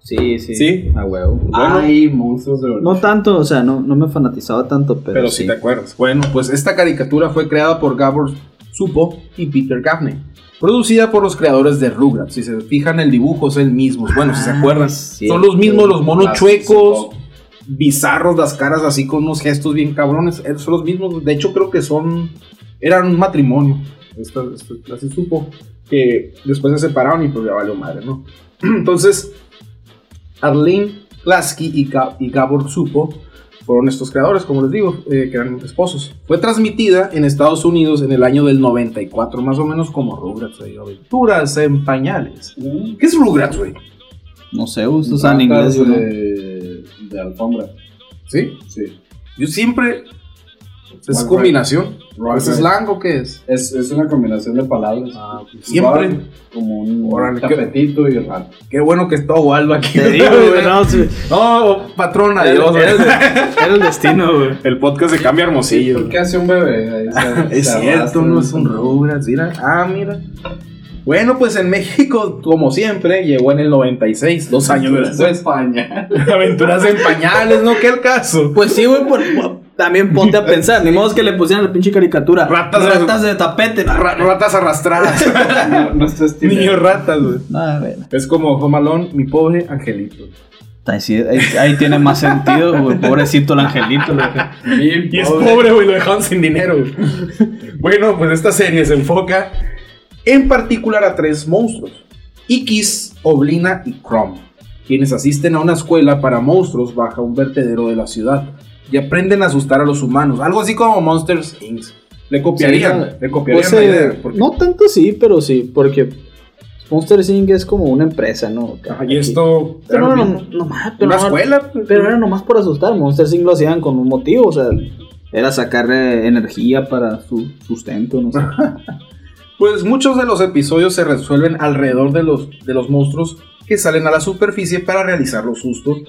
Sí, sí. ¿Sí? A huevo. Bueno. Ay, monstruos de verdad. No tanto, o sea, no, no me fanatizaba tanto, pero, Pero si te acuerdas. Bueno, pues esta caricatura fue creada por Gabor Supo y Peter Gaffney. Producida por los creadores de Rugrats. Si se fijan, el dibujo es el mismo. Bueno, si se Ah, acuerdan. sí. Son los mismos, los monos Las- chuecos, bizarros, las caras así con unos gestos bien cabrones. eh, Son los mismos. De hecho, creo que son. Eran un matrimonio. Esto, esto- así supo. Que después se separaron y pues ya valió madre, ¿no? Entonces, Arlene Lasky y, y Gabor Supo fueron estos creadores, como les digo, eh, que eran esposos. Fue transmitida en Estados Unidos en el año del 94, más o menos como Rugrats, güey. Aventuras en pañales. ¿Qué es Rugrats, güey? No sé, ustedes Ratas inglés, de, de alfombra. ¿Sí? Sí. Yo siempre. ¿Es combinación? ¿Es slang o qué es? Es, es una combinación de palabras. Siempre. Igual, Como un Órale, qué- tapetito y rato. Qué bueno que está Waldo aquí. Te digo, güey, no, sí. No, patrón, adiós. Era, era el destino, güey. El podcast se cambia hermosillo. ¿Qué hace un bebé? Ahí se- Es se cierto, arrastra. no es un Rugrats, mira. Ah, mira. Bueno, pues en México, como siempre, llegó en el 96, dos años después. España. Aventuras en pañales, ¿no? ¿Qué el caso? Pues sí, güey, por- por- también ponte a pensar. Ni modo que le pusieran la pinche caricatura. Ratas de- Ratas de tapete. Ra- ratas arrastradas. No, no. Niños ratas, güey. Ah, bueno. Es como Home mi pobre angelito. Ahí, sí, ahí, ahí tiene más sentido, güey. Pobrecito el angelito. Y es pobre, güey, lo dejaron sin dinero. bueno, pues esta serie se enfoca en particular a tres monstruos: Ikis, Oblina y Chrome, quienes asisten a una escuela para monstruos bajo un vertedero de la ciudad. y aprenden a asustar a los humanos. Algo así como Monsters Inc. Le copiarían, Sí, le copiarían Pues, la eh, idea. porque- No tanto sí, pero sí, porque Monster Inc. es como una empresa, ¿no? Ajá, y esto Pero era no, lo no, mismo. nomás, pero una escuela. Pero era nomás por asustar. Monster Inc. lo hacían con un motivo, o sea, era sacar eh, energía para su sustento, no sé. Pues muchos de los episodios se resuelven alrededor de los, de los monstruos que salen a la superficie para realizar los sustos.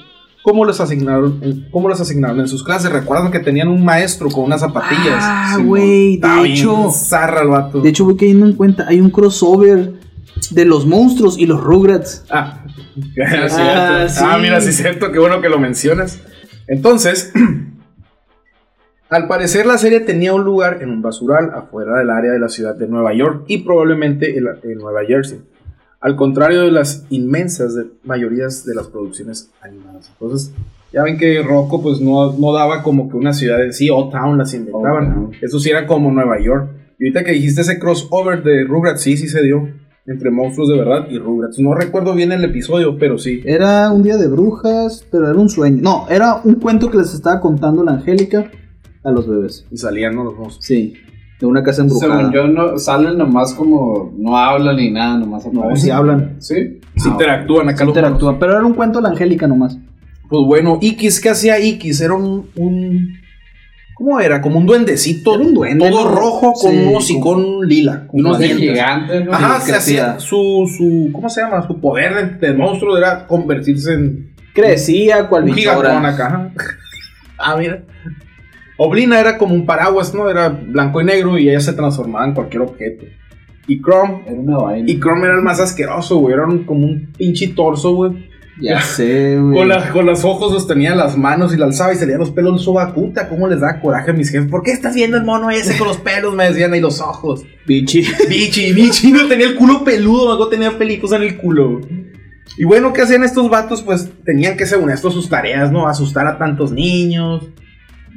Como los asignaron, en- como los asignaron en sus clases. Recuerdan que tenían un maestro con unas zapatillas. Ah, güey, de hecho, zarra el vato. de hecho voy cayendo en cuenta, hay un crossover de los monstruos y los Rugrats. Ah, Ah, sí. ah, mira, sí es cierto, qué bueno que lo mencionas. Entonces, al parecer la serie tenía un lugar en un basural afuera del área de la ciudad de Nueva York y probablemente en, en Nueva Jersey. Al contrario de las inmensas de, mayorías de las producciones animadas. Entonces, ya ven que Rocco pues no, no daba como que una ciudad en sí, o town las inventaban. O-Town. Eso sí era como Nueva York. Y ahorita que dijiste ese crossover de Rugrats, sí, sí se dio. Entre monstruos de verdad y Rugrats. No recuerdo bien el episodio, pero sí. Era un día de brujas, pero era un sueño. No, era un cuento que les estaba contando la Angélica a los bebés. Y salían ¿no? los monstruos. Sí, de una casa embrujada. Según yo, no, salen nomás como. No hablan ni nada, nomás No, sí hablan, Sí. Sí Ah, interactúan acá sí los interactúan, pero era un cuento de la Angélica nomás. Pues bueno, Ikis, ¿qué hacía Ikis? Era un, un- ¿Cómo era? Como un duendecito. Era un duende, Todo ¿no? rojo con Sí, un hocicón lila. Y Unos gigantes, ¿no? Ajá, se hacía su, su. ¿Cómo se llama? Su poder de, de monstruo era convertirse en Crecía cual un gigantón acá. Ah, mira. Oblina era como un paraguas, ¿no? Era blanco y negro y ella se transformaba en cualquier objeto. Y Chrome. Era una vaina. Y Chrome era el más asqueroso, güey. Era un- como un pinche torso, güey. Ya sé, güey. Con, la- con los ojos sostenía las manos y la alzaba y salían los pelos del sobacuta. ¿Cómo les da coraje a mis jefes? ¿Por qué estás viendo el mono ese con los pelos? Me decían ahí los ojos. Bichi. Bichi, bichi, no tenía el culo peludo, luego tenía pelitos en el culo. Y bueno, ¿qué hacían estos vatos? Pues tenían que, según esto, sus tareas, ¿no? Asustar a tantos niños.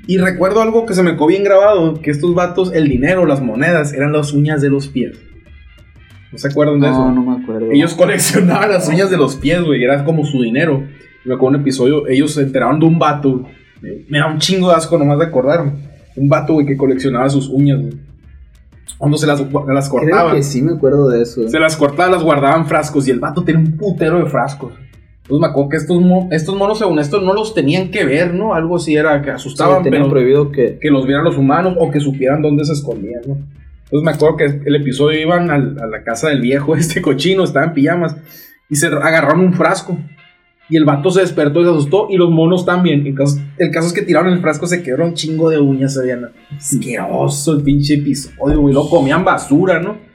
Y recuerdo algo que se me quedó bien grabado, que estos vatos, el dinero, las monedas, eran las uñas de los pies. ¿No se acuerdan de eso? No, no me acuerdo. Ellos coleccionaban las uñas de los pies, güey, era como su dinero. Me acuerdo un episodio, ellos se enteraron de un vato. eh, Me da un chingo de asco nomás de acordarme. Un vato, güey, que coleccionaba sus uñas, güey. Cuando se las, las Creo cortaban. que sí me acuerdo de eso. Se las cortaba, las guardaba en frascos y el vato tenía un putero de frascos. Entonces me acuerdo que estos, estos monos, según esto, no los tenían que ver, ¿no? Algo así era que Sí, asustaban, tenían pero prohibido que. que los vieran los humanos o que supieran dónde se escondían, ¿no? Entonces me acuerdo que el episodio iban a la casa del viejo, este cochino, estaba en pijamas, y se agarraron un frasco. Y el vato se despertó y se asustó, y los monos también. El caso, el caso es que tiraron el frasco, se quedaron un chingo de uñas, veían asqueroso el pinche episodio, güey. Lo comían basura, ¿no?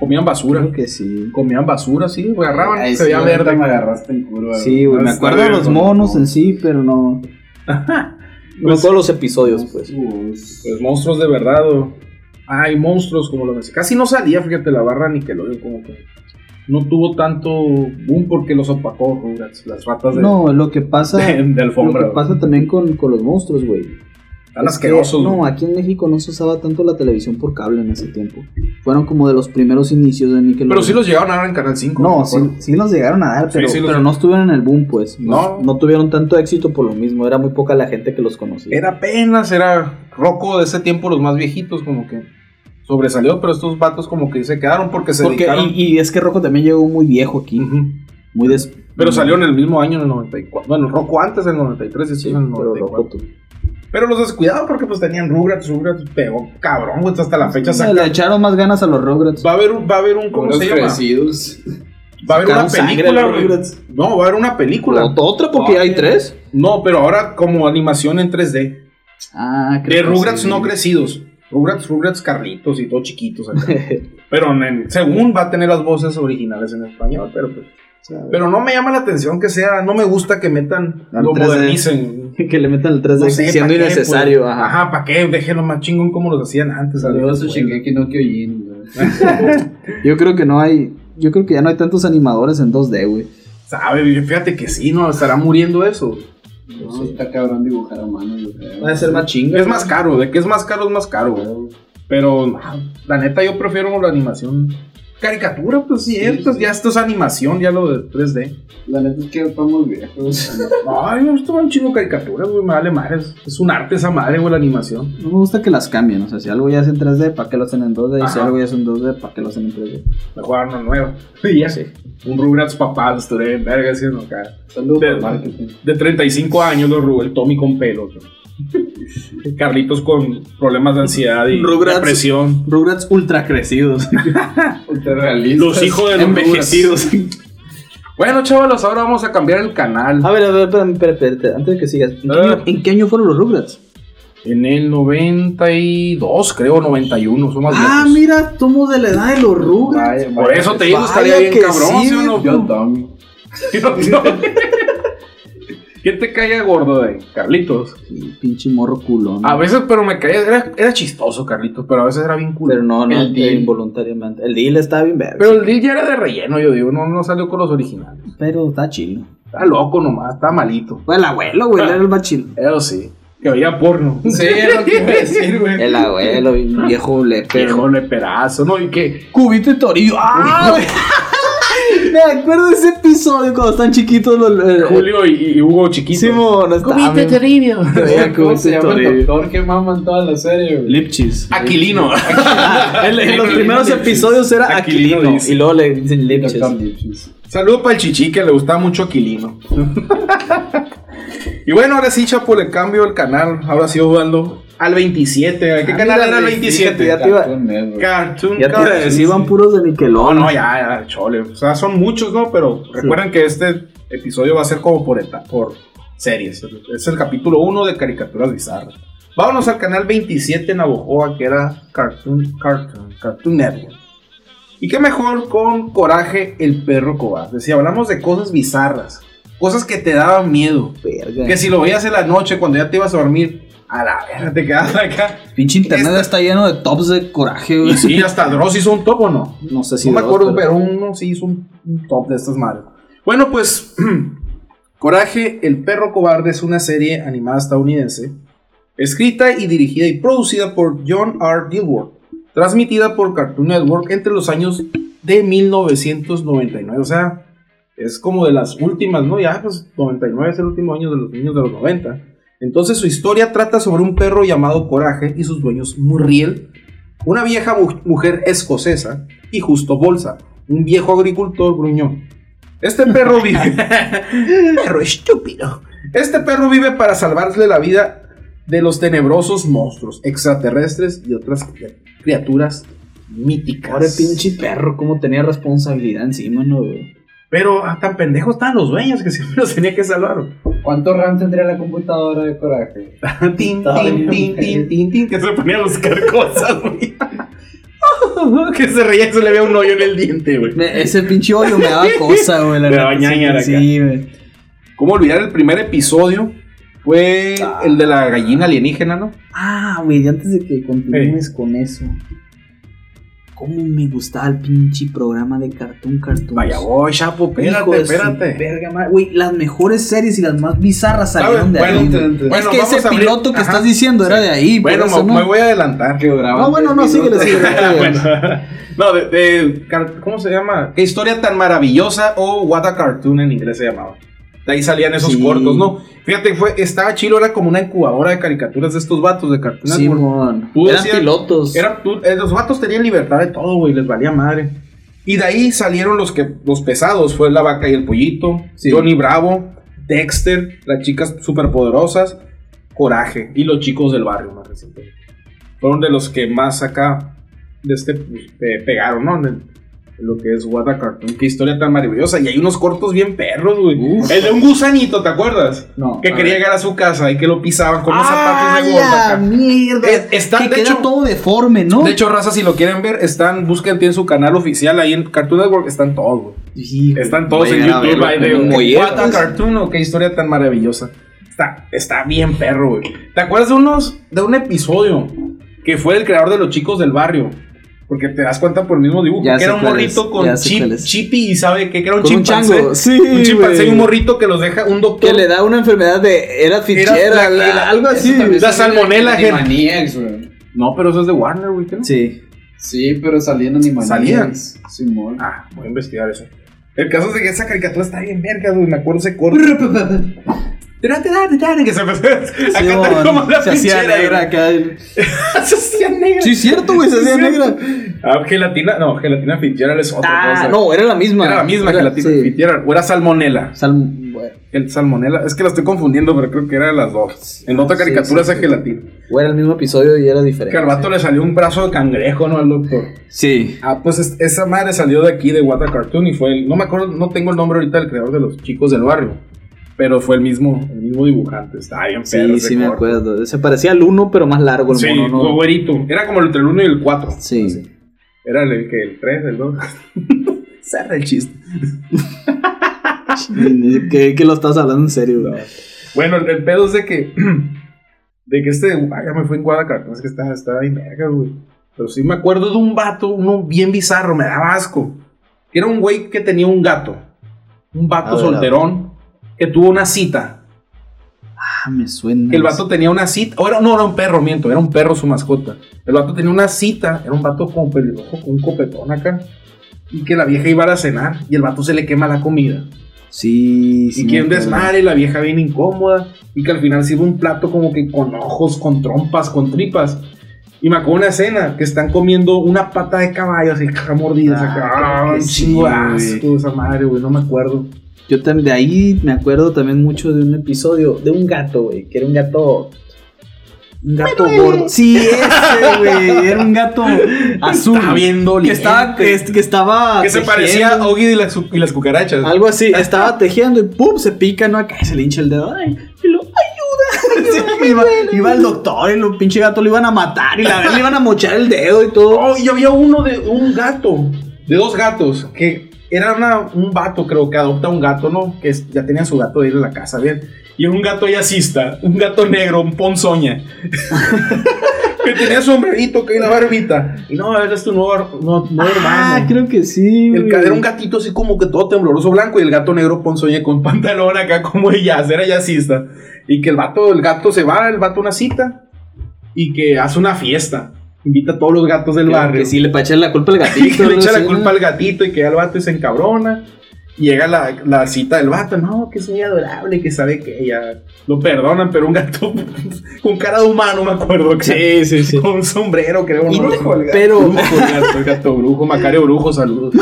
Comían basura. Creo que sí. Comían basura, sí, güey, agarraban, Ay, se sí, veía ahorita verde. me agarraste en curva. Sí, güey. Me acuerdo de los no, monos no. en sí, pero no. No Pues- todos los episodios, pues. Pues, Pues monstruos de verdad, o- Ay, monstruos como lo decía. Casi no salía, fíjate, la barra ni que lo como que no tuvo tanto boom porque los opacó las ratas de, No, lo que pasa. de, de Lo alfombra. que pasa también con, con los monstruos, güey. Tan Es que. No, aquí en México no se usaba tanto la televisión por cable en ese tiempo. Fueron como de los primeros inicios de Nickelodeon. Pero sí los llegaron a dar en Canal 5. No, sí, sí los llegaron a dar, pero, sí pero no estuvieron en el boom, pues. No. No tuvieron tanto éxito por lo mismo. Era muy poca la gente que los conocía. Era apenas, era Rocco de ese tiempo, los más viejitos, como que sobresalió, pero estos vatos como que se quedaron porque se Porque, dedicaron. y, y es que Rocco también llegó muy viejo aquí. Muy des... Pero salió en el mismo año, en el 94. Bueno, Rocco antes del 93 y sí, en el Pero 94. Rocco tú. Pero los descuidaron porque pues tenían Rugrats, Rugrats pegó cabrón, güey, hasta la fecha Se saca- le echaron más ganas a los Rugrats. Va a haber un, va a haber un, ¿cómo se llama? crecidos. Va a haber una película, güey. No, va a haber una película. O- Otra porque hay tres. No, pero ahora como animación en 3D. Ah, De creo Rugrats sí. no crecidos. Rugrats, Rugrats Carlitos y todos chiquitos acá. pero en- según va a tener las voces originales en español, pero pues. Pero no me llama la atención que sea, no me gusta que metan, Al lo 3D. modernicen. que le metan el 3D No sé, siendo ¿pa' qué, innecesario. pues? ajá. Ajá, ¿para qué? Déjenlo más chingón como los hacían antes. Shingeki no Kyojin. Yo creo que no hay. Yo creo que ya no hay tantos animadores en 2D, güey. Sabe, fíjate que sí, no, estará muriendo eso. No, está cabrón dibujar a mano, yo creo. Va a ser más chinga. Es más caro, de que es más caro es más caro, güey. Pero la neta yo prefiero la animación caricatura, pues sí, esto, ya esto es animación, ya lo de 3D. La neta es que estamos viejos. Ay, me gusta un chingo caricaturas, güey, me vale madre. Es, un arte esa madre, güey, la animación. No me gusta que las cambien. O sea, si algo ya es en 3D, ¿para qué lo hacen en 2D? Y si algo ya es en 2D, ¿para qué lo hacen en 3D? Mejor una nueva. Y ya sé. Un Rugrats papá, estaré en verga haciendo acá. Saludos De-. De 35 años, los el Tommy con pelos. güey. Carlitos con problemas de ansiedad y Rugrats. depresión. Rugrats ultra crecidos. Ultra realistas. Los hijos de los Envejecidos. Bueno, chavalos, ahora vamos a cambiar el canal. A ver, a ver, espérame, espérame, antes de que sigas. ¿En qué, año, en qué año fueron los Rugrats? En el 92, creo, 91, son más Ah, viejos. mira, somos de la edad de los Rugrats. Vaya, Por vaya. eso te digo, estaría bien cabrón, sí, ¿sí o no? Yo. ¿Quién te caía gordo de Carlitos? Sí, pinche morro culón. A veces, pero me caía, era, era chistoso, Carlitos, pero a veces era bien culo. Pero no, no, El deal. involuntariamente. El deal está bien verde. Pero el deal ya era de relleno, yo digo, no, no salió con los originales. Pero está chido. Está loco nomás, está malito. Fue el abuelo, güey, era el más chido. Eso sí, que veía porno. Sí, es lo que iba a decir, güey. El abuelo, viejo lepero. Viejo leperazo, ¿no? Y que Cubito y torillo. ¡Ah! Me acuerdo de ese episodio cuando están chiquitos los. eh, Julio y, y Hugo chiquito. Simón, está. Cubito y bien. Toribio. Que veía ¿Cómo Cubito se y llama el torillo. doctor que mama en toda la serie, güey? Lipchis. Aquilino. Ah, en, en los primeros Lipchis. episodios era Aquilino Aquilino. Y luego le dicen Lipchis. Saludo para el chichi que le gustaba mucho Aquilino. y bueno, ahora sí, Chapo, le cambio el canal. Ahora sí, Osvaldo. Al 27. ¿A qué Ah, canal era el güey, 27? ya te iba- Cartoon Network. Cartoon Ya te iba a Cartoon. decir, van puros de No, Nickelodeon. no, ya, ya, chole. O sea, son muchos, ¿no? Pero recuerden que este episodio va a ser como por, eta- por series. Es el capítulo 1 de Caricaturas Bizarras. Vámonos al canal 27 en Navojoa, que era Cartoon, Cartoon, Cartoon Network. Y qué mejor con Coraje, el perro cobarde. Si hablamos de cosas bizarras, cosas que te daban miedo, Verga. que si lo veías en la noche cuando ya te ibas a dormir, a la verga, te quedabas acá. Pinche internet Esta- está lleno de tops de coraje, güey. Y sí, hasta Dross hizo un top o no. No sé si. no me dos, acuerdo, pero uno sí hizo un, un top de estas madres. Bueno, pues Coraje, el perro cobarde es una serie animada estadounidense, escrita y dirigida y producida por John R. Dilworth, transmitida por Cartoon Network entre los años de 1999. O sea, es como de las últimas, ¿no? Ya, pues 99 es el último año de los niños de los 90. Entonces su historia trata sobre un perro llamado Coraje y sus dueños Murriel, una vieja mu- mujer escocesa y Justo Bolsa, un viejo agricultor gruñón. Este perro vive. perro estúpido. Este perro vive para salvarle la vida de los tenebrosos monstruos, extraterrestres y otras cri- criaturas míticas. Pobre pinche perro, cómo tenía responsabilidad encima, ¿no? Pero ah, tan pendejos estaban los dueños que siempre los tenía que salvar. ¿Cuánto RAM tendría la computadora de Coraje? tin, tin, tin, tin, tin, tin, que se ponía a buscar cosas, güey. que se reía y se le veía un hoyo en el diente, güey. Ese pinche hoyo me daba cosa, güey. la Me daba acá. Sí, güey. ¿Cómo olvidar el primer episodio? Fue Ah. el de la gallina alienígena, ¿no? Ah, güey, antes de que continúes con eso. ¿Cómo me gustaba el pinche programa de Cartoon Cartoon? Vaya, voy, chapo, espérate, espérate. verga. Güey, las mejores series y las más bizarras salieron de bueno, ahí. te- es que ese abrir- piloto que Ajá. estás diciendo era de ahí. Bueno, me, ¿no? me voy a adelantar. Que No, bueno, no, síguele, síguele. Bueno, no, de, de ¿Cómo se llama? ¿Qué historia tan maravillosa? O What a Cartoon en inglés se llamaba. De ahí salían esos Sí. cortos, ¿no? Fíjate, fue, estaba chilo, era como una incubadora de caricaturas de estos vatos de Cartoon Network. Tú Eran decías- pilotos. Era, tú- eh, los vatos tenían libertad de todo, güey, les valía madre. Y de ahí salieron los que los pesados, fue La Vaca y el Pollito, Sí. Johnny Bravo, Dexter, las chicas superpoderosas, Coraje y los chicos del barrio más recientemente. Fueron de los que más acá de este pues, pe- pegaron, ¿no? Lo que es What a Cartoon, qué historia tan maravillosa. Y hay unos cortos bien perros, güey. El de un gusanito, ¿te acuerdas? No. Que quería ver. llegar a su casa y que lo pisaban con unos ¡Ah, zapatos de gorda mierda! Eh, está, que de queda hecho- todo deforme, ¿no? De hecho, raza, si lo quieren ver, están, busquen, tienen su canal oficial ahí en Cartoon Network, están todos, güey. Sí. Están todos en YouTube, verlo, ahí de What a. Cartoon, o qué historia tan maravillosa. Está, está bien perro, güey. ¿Te acuerdas de unos, de un episodio que fue el creador de los chicos del barrio? Porque te das cuenta por el mismo dibujo, Ya que era un morrito es, con chip, chippy y sabe que era un Con un chimpancé. chango, sí, un chimpancé y un morrito que los deja un doctor. Que le da una enfermedad de. Era fichera, la- la- la- algo así. La salmonela, en gente. Animaniacs, güey. No, pero eso es de Warner, güey. ¿qué no? Sí. Sí, pero salían animales. ¿Salían? Simón. Ah, voy a investigar eso. El caso es de que esa caricatura está bien verga, güey. Me acuerdo ese corto. Que se empezó a Sí, cantar como la se hacía negra acá. se hacía negra. Sí, cierto, güey, se hacía negra. Ah, gelatina, no, gelatina Fitzgerald es otra Ah, cosa. no, era la misma. Era la misma gelatina sí. Fitzgerald. O era salmonela. Salm- bueno, El salmonela. Es que la estoy confundiendo, pero creo que era de las dos. En otra Sí, caricatura esa gelatina. o era el mismo episodio y era diferente. Que al vato le salió un brazo de cangrejo, ¿no? Al doctor. Sí. Ah, pues es- esa madre salió de aquí, de Wata Cartoon, y fue el, no me acuerdo, no tengo el nombre ahorita del creador de los chicos del barrio, pero fue el mismo, el mismo dibujante, está bien perro Sí, ese sí, me corto. acuerdo. Se parecía al 1, pero más largo el Sí, mono, ¿no? güerito, era como entre el 1 y el 4. Sí. Era el, que el 3, el 2. Cerra el chiste. que, que lo estás hablando en serio, güey. Bueno, el, el pedo es de que, de que este, ah, ya me fue en Cartoon, es que estaba, estaba bien verga, güey. Pero sí me acuerdo de un vato, uno bien bizarro, me daba asco. Era un güey que tenía un gato. Un vato solterón que tuvo una cita. Ah, me suena. Que el vato tenía una cita. O era, no, era un perro, miento. Era un perro su mascota. El vato tenía una cita. Era un vato con pelirrojo, con un copetón acá. Y que la vieja iba a cenar. Y el vato se le quema la comida. Sí, sí. y que un desmadre. Y la vieja bien incómoda. Y que al final sirve un plato como que con ojos, con trompas, con tripas. Y me acuerdo una escena que están comiendo una pata de caballo así, caja mordidas Ah, acá. Ah, un chingo asco esa madre, güey. No me acuerdo. Yo también, de ahí me acuerdo también mucho de un episodio de un gato, güey, que era un gato. Un gato gordo. Sí, ese, güey. Era un gato azul. Estaba bien que estaba, que, que estaba. Que se tejiendo. parecía a Oggy y las, y las cucarachas. Algo así, estaba tejiendo y pum, se pica, ¿no? Acá y se le hincha el dedo. Ay, y lo, ayuda. Sí, iba, iba el doctor y el pinche gato lo iban a matar y la vez le iban a mochar el dedo y todo. Oh, y había uno de un gato, de dos gatos, que era una- un vato, creo que adopta un gato, ¿no? Que es- ya tenía su gato de ir a la casa, bien. Y un gato yacista, un gato negro, un ponzoña. que tenía sombrerito, que la barbita. Y no, ese es tu nuevo, no- nuevo Ah, hermano. creo que sí. El, era un gatito así como que todo tembloroso blanco y el gato negro ponzoña con pantalón acá como de jazz, era jazzista. Y que el vato, el gato se va, el vato una cita y que hace una fiesta. Invita a todos los gatos del barrio. Que sí, le echar la culpa al Y gatito. que le echa la culpa al gatito y que ya el vato se encabrona. Y llega la, la cita del vato, no, que es muy adorable, que sabe que ella lo perdonan, pero un gato con cara de humano, me acuerdo. Que, Sí, sí, sí. Con un sombrero, creo. Y te- El gato pero- brujo, el gato, el gato brujo, Macario Brujo, saludos.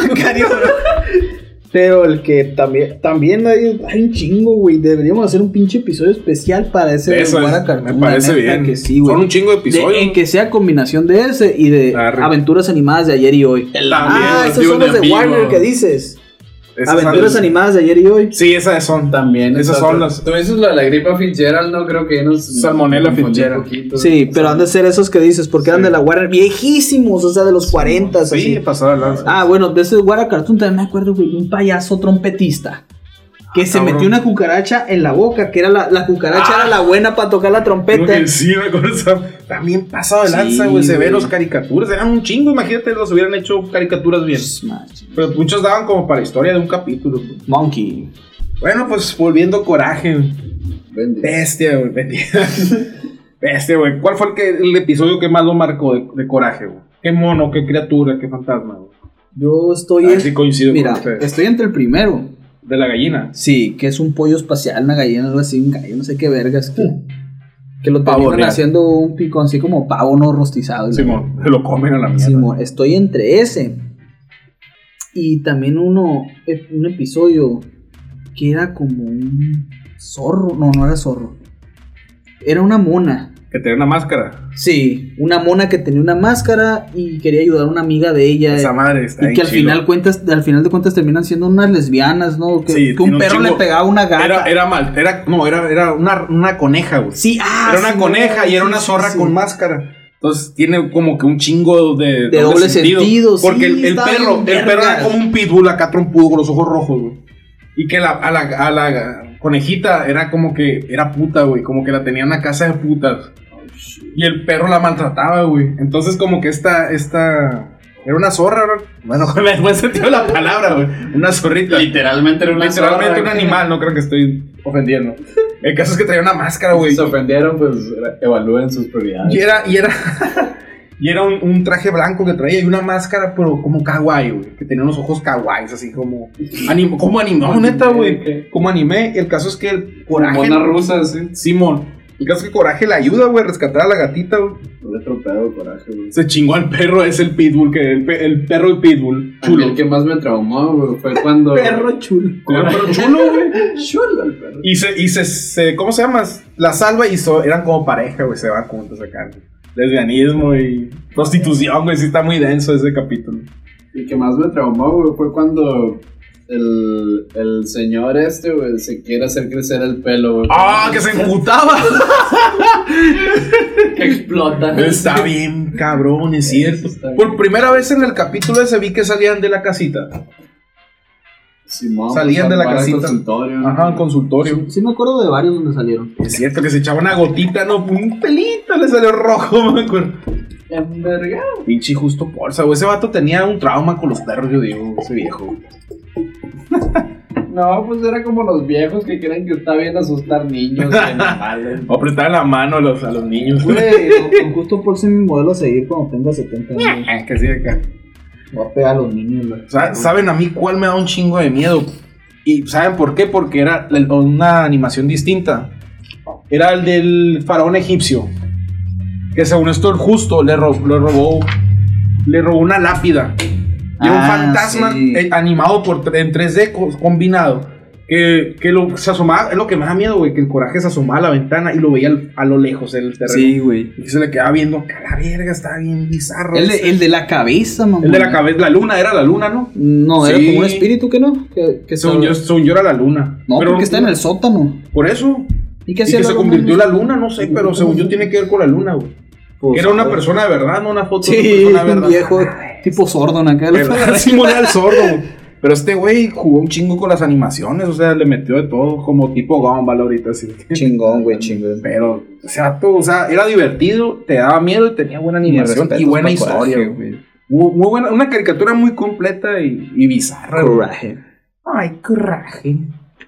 Pero el que también, también hay, hay un chingo, güey. Deberíamos hacer un pinche episodio especial para ese de Eso es, Guara me parece bien. Que sí, güey. Son un chingo de De- episodios. en que sea combinación de ese y de Arre. aventuras animadas de ayer y hoy. ah, los esos son los de. Warner que dices. Esas Aventuras son- animadas de ayer y hoy. Sí, esas son. También. Esas son las- Tú dices lo de la gripa Fitzgerald, no creo que nos. Salmonella Fitzgerald. poquito. Sí, pero han de ser esos que dices, porque eran Sí. de la Warner viejísimos, o sea, de los 40 Sí, así. pasaba la. Ah, bueno, de ese Guara Cartoon también me acuerdo, güey, un payaso trompetista. Que Ah, se cabrón. metió una cucaracha en la boca, que era la, la cucaracha Ah. era la buena para tocar la Creo trompeta. que sí, me acuerdo. También pasado de lanza, Sí, güey. Se ven los caricaturas. Eran un chingo. Imagínate, los hubieran hecho caricaturas bien. Pero muchos daban como para historia de un capítulo. güey. Monkey. Bueno, pues volviendo coraje. Bestia, güey. Bestia. Bestia, güey. ¿Cuál fue el, que, el episodio que más lo marcó de, de coraje, güey? ¿Qué mono, qué criatura, qué fantasma, güey? Yo estoy en- coincido Mira, con estoy entre el primero. De la gallina. Sí, que es un pollo espacial, una gallina, algo así, un gallo, no sé qué vergas. Que, que lo Pavo terminan real. haciendo un pico así como pavo no rostizado. Simón, se lo comen a la mierda. Simón, estoy entre ese. Y también uno, un episodio que era como un zorro. No, no era zorro. Era una mona. Que tenía una máscara. Sí, una mona que tenía una máscara y quería ayudar a una amiga de ella. Esa madre está y que al final cuentas, al final de cuentas terminan siendo unas lesbianas, ¿no? Que, Sí, que tiene un un perro chingo- le pegaba una gata. Era, era mal, era, no, era, era una, una coneja, güey. sí, ah, era una sí, coneja no, y era una zorra sí. con máscara. Entonces tiene como que un chingo de, De doble sentido, Porque el, perro, el perro era como un pitbull acá trompudo con los ojos rojos, güey. Y que la, a, la, a la conejita era como que era puta, güey. Como que la tenía en una casa de putas. Y el perro la maltrataba, güey. Entonces como que esta, esta... Era una zorra, ¿no? Bueno, con el buen sentido de la palabra, güey. Una zorrita. Literalmente era una Literalmente zorra un que- animal, no creo que estoy ofendiendo. El caso es que traía una máscara, güey. Si se ofendieron, pues evalúen sus prioridades. Y era, y era, Y era un, un traje blanco que traía y una máscara, pero como kawaii, güey. Que tenía unos ojos kawaiis, así como. Anim, como anime, no, neta, güey. Como anime. El caso es que el coraje. Mona rusa, sí. Simón. El caso es que Coraje le ayuda, güey, a rescatar a la gatita, güey. No le tropeado coraje, güey. Se chingó al perro, es el pitbull, que el, pe- el perro de pitbull. A Chulo. el que más me traumó, güey, fue cuando. Perro chulo. Perro chulo, güey. Chulo el perro. Y se, y se, se- ¿cómo se llama? La salva y so- eran como pareja, güey, se van juntos acá. güey. Lesbianismo y prostitución, güey, sí está muy denso ese capítulo. El que más me traumó, güey, fue cuando el, el señor este, güey, se quiere hacer crecer el pelo, güey. ¡Ah, que se emputaba! que explota. Está bien, cabrón, es cierto. Por primera vez en el capítulo ese vi que salían de la casita. Simón, Salían pues, de la casita. consultorio. Ajá, consultorio. Sí me acuerdo de varios donde salieron. Es cierto que se echaba una gotita, no, un pelito le salió rojo, me acuerdo. Envergado. Pinche justo porza, güey. Ese vato tenía un trauma con los perros, yo digo, ese viejo. No, pues era como los viejos que creen que está bien asustar niños. O apretar la mano a los, a los niños. Güey, con, con justo por ser mi modelo a seguir cuando tenga 70 años. Ah, que sí, acá. Voy a pegar a los niños, ¿Saben a mí cuál me da un chingo de miedo? ¿Y saben por qué? Porque era una animación distinta. Era el del faraón egipcio. Que según esto el justo le, ro- le robó le robó una lápida. Y era un Ah, fantasma sí. eh, animado por en 3D co- combinado. Que, que lo, se asomaba, es lo que me da miedo, güey, que el coraje se asomaba a la ventana y lo veía al- a lo lejos en el terreno. Sí, güey. Y que se le quedaba viendo, que la verga, estaba bien bizarro. El de, el de la cabeza, mamá. El de la cabeza, la luna, era la luna, ¿no? No, era Sí. como un espíritu que no. Que, que Según yo, según yo era la luna. No, Pero- porque está en el sótano. Por eso. ¿Y qué Y que se convirtió en la luna, no sé, pero según yo tiene que ver con la luna, güey. Pues, Que era una persona de verdad, no una foto de una persona de un verdad. viejo tipo sordo en aquel. ¿Verdad? Sí, era el sordo. Pero este güey jugó un chingo con las animaciones, o sea, le metió de todo, como tipo Gumball ahorita, así. Chingón, güey, chingón. Pero, o sea, tú, o sea, era divertido, te daba miedo y tenía buena animación y buena historia. güey. Muy, muy buena, una caricatura muy completa y, y bizarra. Coraje. Ay, coraje.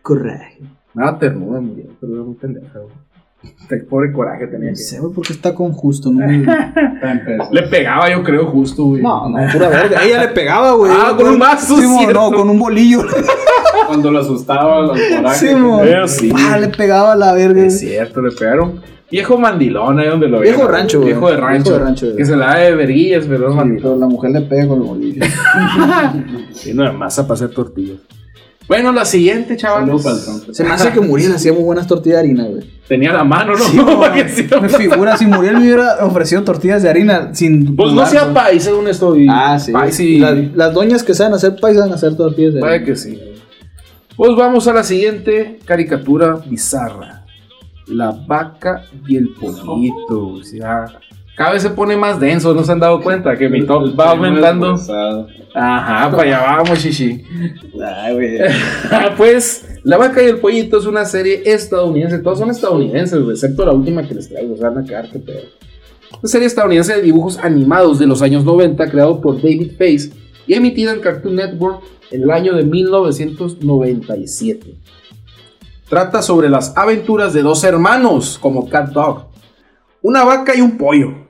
Coraje. Nada ternura, murió, pero era muy pendeja, güey. Este pobre coraje tenía No sé, güey, porque está con justo, ¿no? Le pegaba, yo creo, justo, güey. No, no, pura verga. Ella le pegaba, güey. Ah, con un vaso, Sí, no, con un bolillo. Cuando lo asustaba, los corajes. Sí, mo. Sí. Ah, le pegaba a la verga. Es cierto, le pegaron. Viejo mandilón, ahí donde lo Viejo vean. rancho, güey. Viejo de rancho. Viejo de rancho, güey. Que se la da de verguillas, pero es Sí, mandilón. pero la mujer le pega con el bolillo. Lleno de masa para hacer tortillas. Bueno, la siguiente, chaval. Se me hace que Muriel hacía muy buenas tortillas de harina, güey. Tenía la mano, ¿no? Sí, me figura si Muriel me hubiera ofrecido tortillas de harina sin. Pues no sea país, según esto. y- Ah, sí. País y... La- las doñas que saben hacer país saben hacer tortillas de Puede harina. que sí. Pues vamos a la siguiente caricatura bizarra. La vaca y el pollito. O sea, cada vez se pone más denso, ¿no se han dado cuenta? Que mi top va aumentando. Ajá, para allá vamos, chichi. Ay, güey. pues, La vaca y el pollito es una serie estadounidense. Todas son estadounidenses, güey, excepto la última que les traigo. Se van a quedar que pedo. Una serie estadounidense de dibujos animados de los años 90, creado por David Face y emitida en Cartoon Network en el año de 1997. Trata sobre las aventuras de dos hermanos, como Cat Dog, una vaca y un pollo.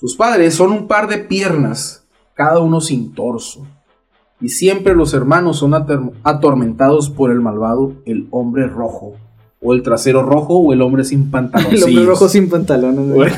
Sus padres son un par de piernas, cada uno sin torso. Y siempre los hermanos son atormentados por el malvado, el hombre rojo. O el trasero rojo o el hombre sin El pantalones. hombre rojo sin pantalones, güey.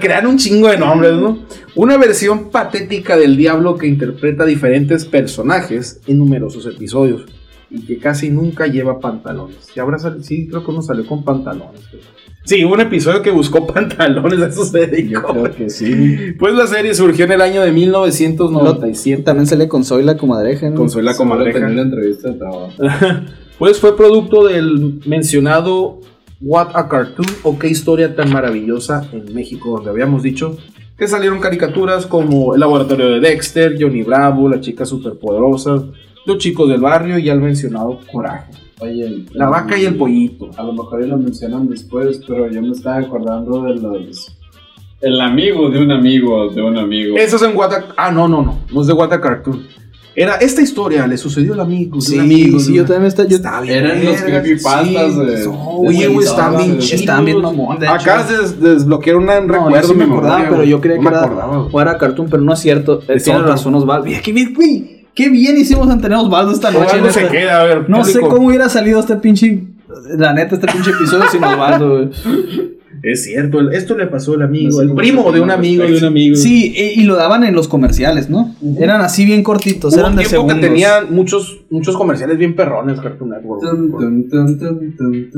Crean un chingo de nombres, ¿no? Una versión patética del diablo que interpreta diferentes personajes en numerosos episodios y que casi nunca lleva pantalones. Y habrá sí, creo que uno salió con pantalones. pero- Sí, hubo un episodio que buscó pantalones, eso se dedicó. Yo creo que sí. Pues la serie surgió en el año de 1997. También sale con Zoila comadreja, ¿no? Con Soy la comadreja. una entrevista de trabajo. Pues fue producto del mencionado What a Cartoon o qué historia tan maravillosa en México, donde habíamos dicho que salieron caricaturas como El Laboratorio de Dexter, Johnny Bravo, Las Chicas Superpoderosas, Los Chicos del Barrio y al mencionado Coraje. Oye, el- La vaca y el pollito. A lo mejor lo mencionan después, pero yo me estaba acordando de los. El amigo de un amigo de un amigo. Eso es en What a... Ah, no, no, no. No es de What a Cartoon. Era esta historia, le sucedió al amigo. de Sí, un amigo, sí, de yo también está, yo, Está bien, Eran los creepypastas sí. de- Oye, güey, están bien chidos. Estaban bien mamón, de des- desbloquear un No, recuerdo. sí me mi acordaba, memoria, pero yo creía No que me era, cartoon, pero no es cierto. Tiene razón Osvaldo. Mira, qué bien, güey. Qué bien hicimos en tener Osvaldo esta noche. Osvaldo se queda, a ver. No sé cómo hubiera salido este pinche. La neta, este pinche episodio sin Osvaldo, güey. Es cierto, esto le pasó al amigo, No sé el cómo primo de un amigo de un amigo. Sí, y, y lo daban en los comerciales, ¿no? Eran así bien cortitos, Hubo eran un de segundos. que tenían muchos, muchos comerciales bien perrones, Cartoon Network.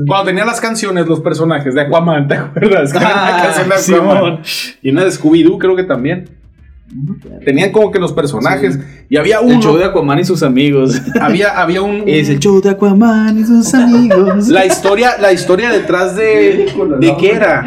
Cuando tenía las canciones, los personajes de Aquaman, ¿te acuerdas? Que era una canción de Aquaman. Y una de Scooby-Doo, creo que también. Tenían como que los personajes. Y había El show uno. de Aquaman y sus amigos. Había, había un. es el show de Aquaman y sus amigos. La historia, la historia detrás de. Ridículo, ¿De ¿no? qué era?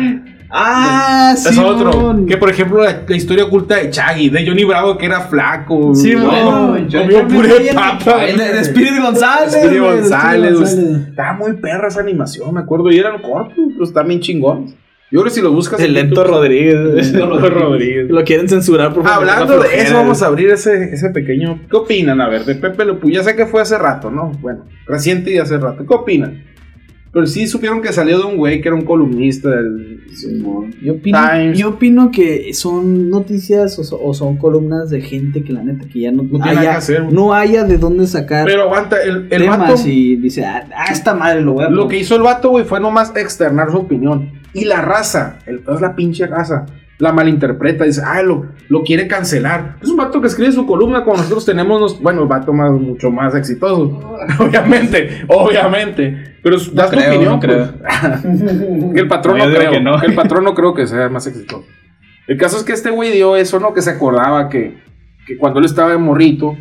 ah, sí. es otro. Que por ejemplo, la, la historia oculta de Chaggy, de Johnny Bravo, que era flaco. Sí, bueno, comió puré papa. De, Spirit González. De González. Estaba muy perra esa animación, me acuerdo. Y eran cortos, pero están bien chingones. Yo creo que si lo buscas. El en lento YouTube- Rodríguez. Lento Rodríguez. Lo quieren censurar por favor, Hablando la de eso, vamos a abrir ese, ese pequeño. ¿Qué opinan? A ver, de Pepe Pew. Ya sé que fue hace rato, ¿no? Bueno, reciente y hace rato. ¿Qué opinan? Pero sí supieron que salió de un güey que era un columnista del. Yo opino, Times. yo opino que son noticias o, so- o son columnas de gente que la neta que ya no, No haya, que hacer, no haya de dónde sacar Pero aguanta, el, el temas vato. y dice, ah, ah, esta madre lo voy a Lo poner". que hizo el vato, güey, fue nomás externar su opinión. Y la raza, el es la pinche raza, la malinterpreta. Dice, ah, lo, lo quiere cancelar. Es un vato que escribe su columna como nosotros tenemos, nos- bueno, vato más, mucho más exitoso. obviamente, obviamente. Pero das tu opinión. no creo. pues. el patrón No, no, creo. que no. que el patrón no creo que sea más exitoso. El caso es que este güey dio eso, ¿no? Que se acordaba que, que cuando él estaba de morrito,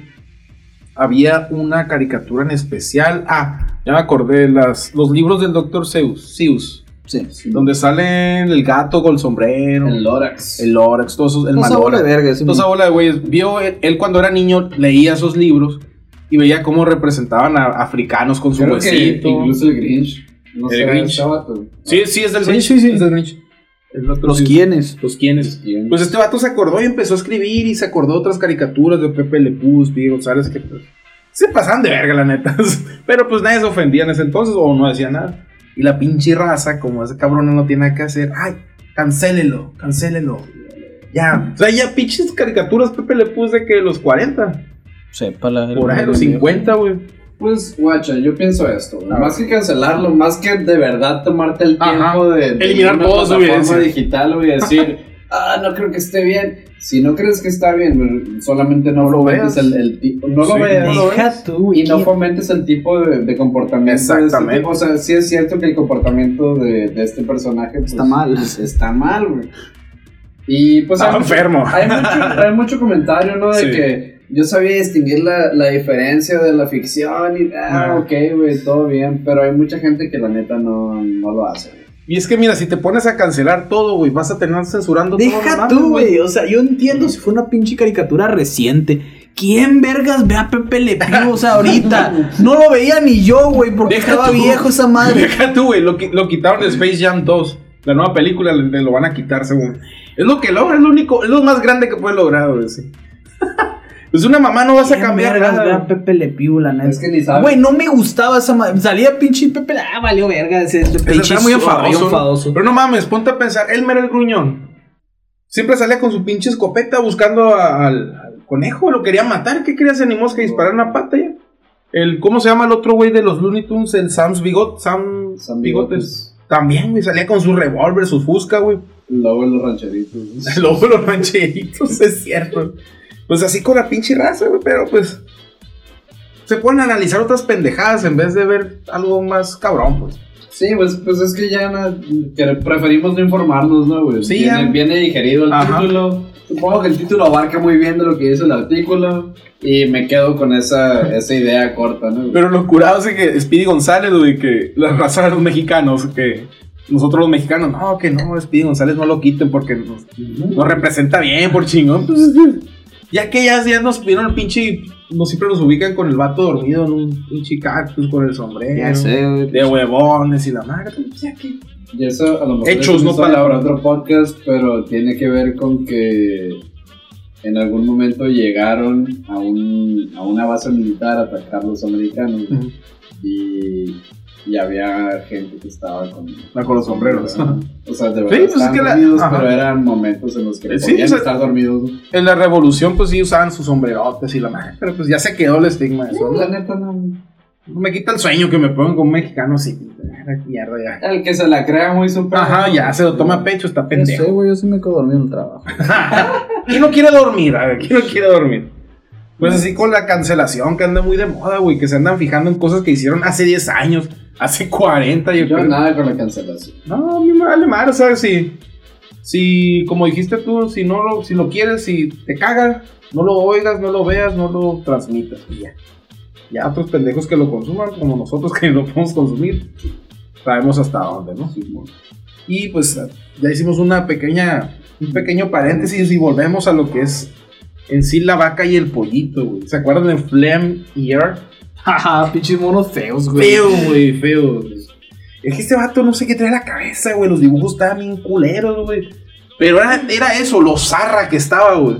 había una caricatura en especial. Ah, ya me acordé, las, los libros del Dr. Seuss, Seuss, Sí. donde sale el gato con el sombrero, El el, Lorax. Lorax, todos esos, el Toda esa bola de verga, Toda esa bola de güeyes. Vio, él, él cuando era niño leía esos libros y veía cómo representaban a africanos con su Creo que huesito. incluso el Grinch. No El Grinch. vato. Sí, sí, es del Sí, Grinch. sí, sí. Es del Grinch. Los quienes. Los quienes. Pues este vato se acordó y empezó a escribir y se acordó otras caricaturas de Pepe Le Pew, Speedy González que pues, se pasan de verga, la neta. Pero pues nadie se ofendía en ese entonces o no decía nada. Y la pinche raza, como ese cabrón no tiene nada que hacer, ay, cancélelo, cancélelo. Ya, o sea, ya pinches caricaturas Pepe Le de que los 40, Sepa la por ahí los 50, güey. Pues, guacha, yo pienso esto. güey. Más que cancelarlo, más que de verdad tomarte el Ajá. tiempo de, de Eliminar toda su evidencia. digital güey, y decir, ah, no creo que esté bien. Si no crees que está bien, güey, solamente no, lo veas. el, el tipo. No Sí, lo veas. no tú, Y no ¿quién- fomentes el tipo de, de comportamiento. este Exactamente. O sea, sí es cierto que el comportamiento de, de este personaje pues, Está mal. pues, está mal, güey. Y pues Estaba hay mucho- enfermo. hay mucho, hay mucho comentario, ¿no? De Sí. que yo sabía distinguir la, la diferencia de la ficción y, ah, Ah. ok, güey, todo bien, pero hay mucha gente que la neta no, no lo hace. Y es que mira, si te pones a cancelar todo, güey, vas a terminar censurando todo. no Deja tú, güey. O sea, yo entiendo si fue una pinche caricatura reciente. ¿Quién vergas ve a Pepe Le Pew? O sea, ahorita. No lo veía ni yo, güey, porque Deja estaba tú. viejo esa madre. Deja tú, güey. Lo, lo quitaron de Space Jam 2. La nueva película le, le lo van a quitar, según. Es lo que logra, es lo único, es lo más grande que puede lograr, güey. sí. pues una mamá no vas a ¿Quién cambiar nada. Pepe Le Pew, la neta? Es que ni sabes. Güey, no me gustaba esa madre. Salía pinche Pepe Le Ah, valió verga. Ese, ese pinche muy enfadoso. Pero no mames, ponte a pensar. Elmer el gruñón. Siempre salía con su pinche escopeta buscando a- al, al conejo. Lo quería matar. ¿Qué quería ese animos que disparar una pata ya? El, ¿Cómo se llama el otro güey de los Looney Tunes? El Sam's Bigot. Sam, Sam Bigotes. Bigotes. También, güey. Salía con su revólver, su fusca, güey. Luego los rancheritos. Luego los rancheritos, es cierto. Pues así con la pinche raza, güey, pero pues. Se a analizar otras pendejadas en vez de ver algo más cabrón, pues. Sí, pues, pues es que ya no- que preferimos no informarnos, ¿no, güey? Sí, viene, viene digerido el Ajá. título. Supongo que el título abarca muy bien de lo que dice el artículo. Y me quedo con esa, esa idea corta, ¿no? güey? Pero lo curado es que Speedy González, güey, que la raza de los mexicanos, que nosotros los mexicanos, no, que no, Speedy González no lo quiten porque nos, nos representa bien, por chingón. Pues, ya que ya, ya nos vieron el pinche, no siempre nos ubican con el vato dormido en un pinche cactus con el sombrero. Ya sé, güey. De huevones y la madre, pues ya que. Y eso a lo mejor Hechos, no palabras. para otro podcast, pero tiene que ver con que en algún momento llegaron a, un, a una base militar a atacar a los americanos y, y había gente que estaba con, Ah, con los sombreros. O sea, de Sí, verdad pues es que la- dormidos, ajá. pero eran momentos en los que Sí, podían o sea- estar dormidos. güey. En la revolución, pues sí usaban sus sombrerotes y la madre, pero pues ya se quedó el estigma de eso. La ¿no? neta no. Me quita el sueño que me pongan con un mexicano así. Mierda, ya. El que se la crea muy super. Ajá, ya se lo toma a pecho, está No sé, pendejo. güey, yo sí me quedo dormido en el trabajo. ¿Quién no quiere dormir? A ver, ¿quién no quiere dormir? Pues así con la cancelación que anda muy de moda, güey, que se andan fijando en cosas que hicieron hace 10 años, hace 40, yo, Yo creo. nada con la cancelación. No, a mí me vale madre, ¿sabes? Si, si, como dijiste tú, si no lo, si lo quieres, si te caga, no lo oigas, no lo veas, no lo transmitas y ya. Ya otros pendejos que lo consuman, como nosotros que lo podemos consumir, sabemos hasta dónde, ¿no? Y pues ya hicimos una pequeña, un pequeño paréntesis y volvemos a lo que es en sí la vaca y el pollito, güey. ¿Se acuerdan de Flem y Earth? Jaja, pinches monos feos, güey. Feo, güey, feo. Es que este vato no sé qué trae en la cabeza, güey. Los dibujos estaban bien culeros, güey. Pero era, era eso, lo zarra que estaba, güey.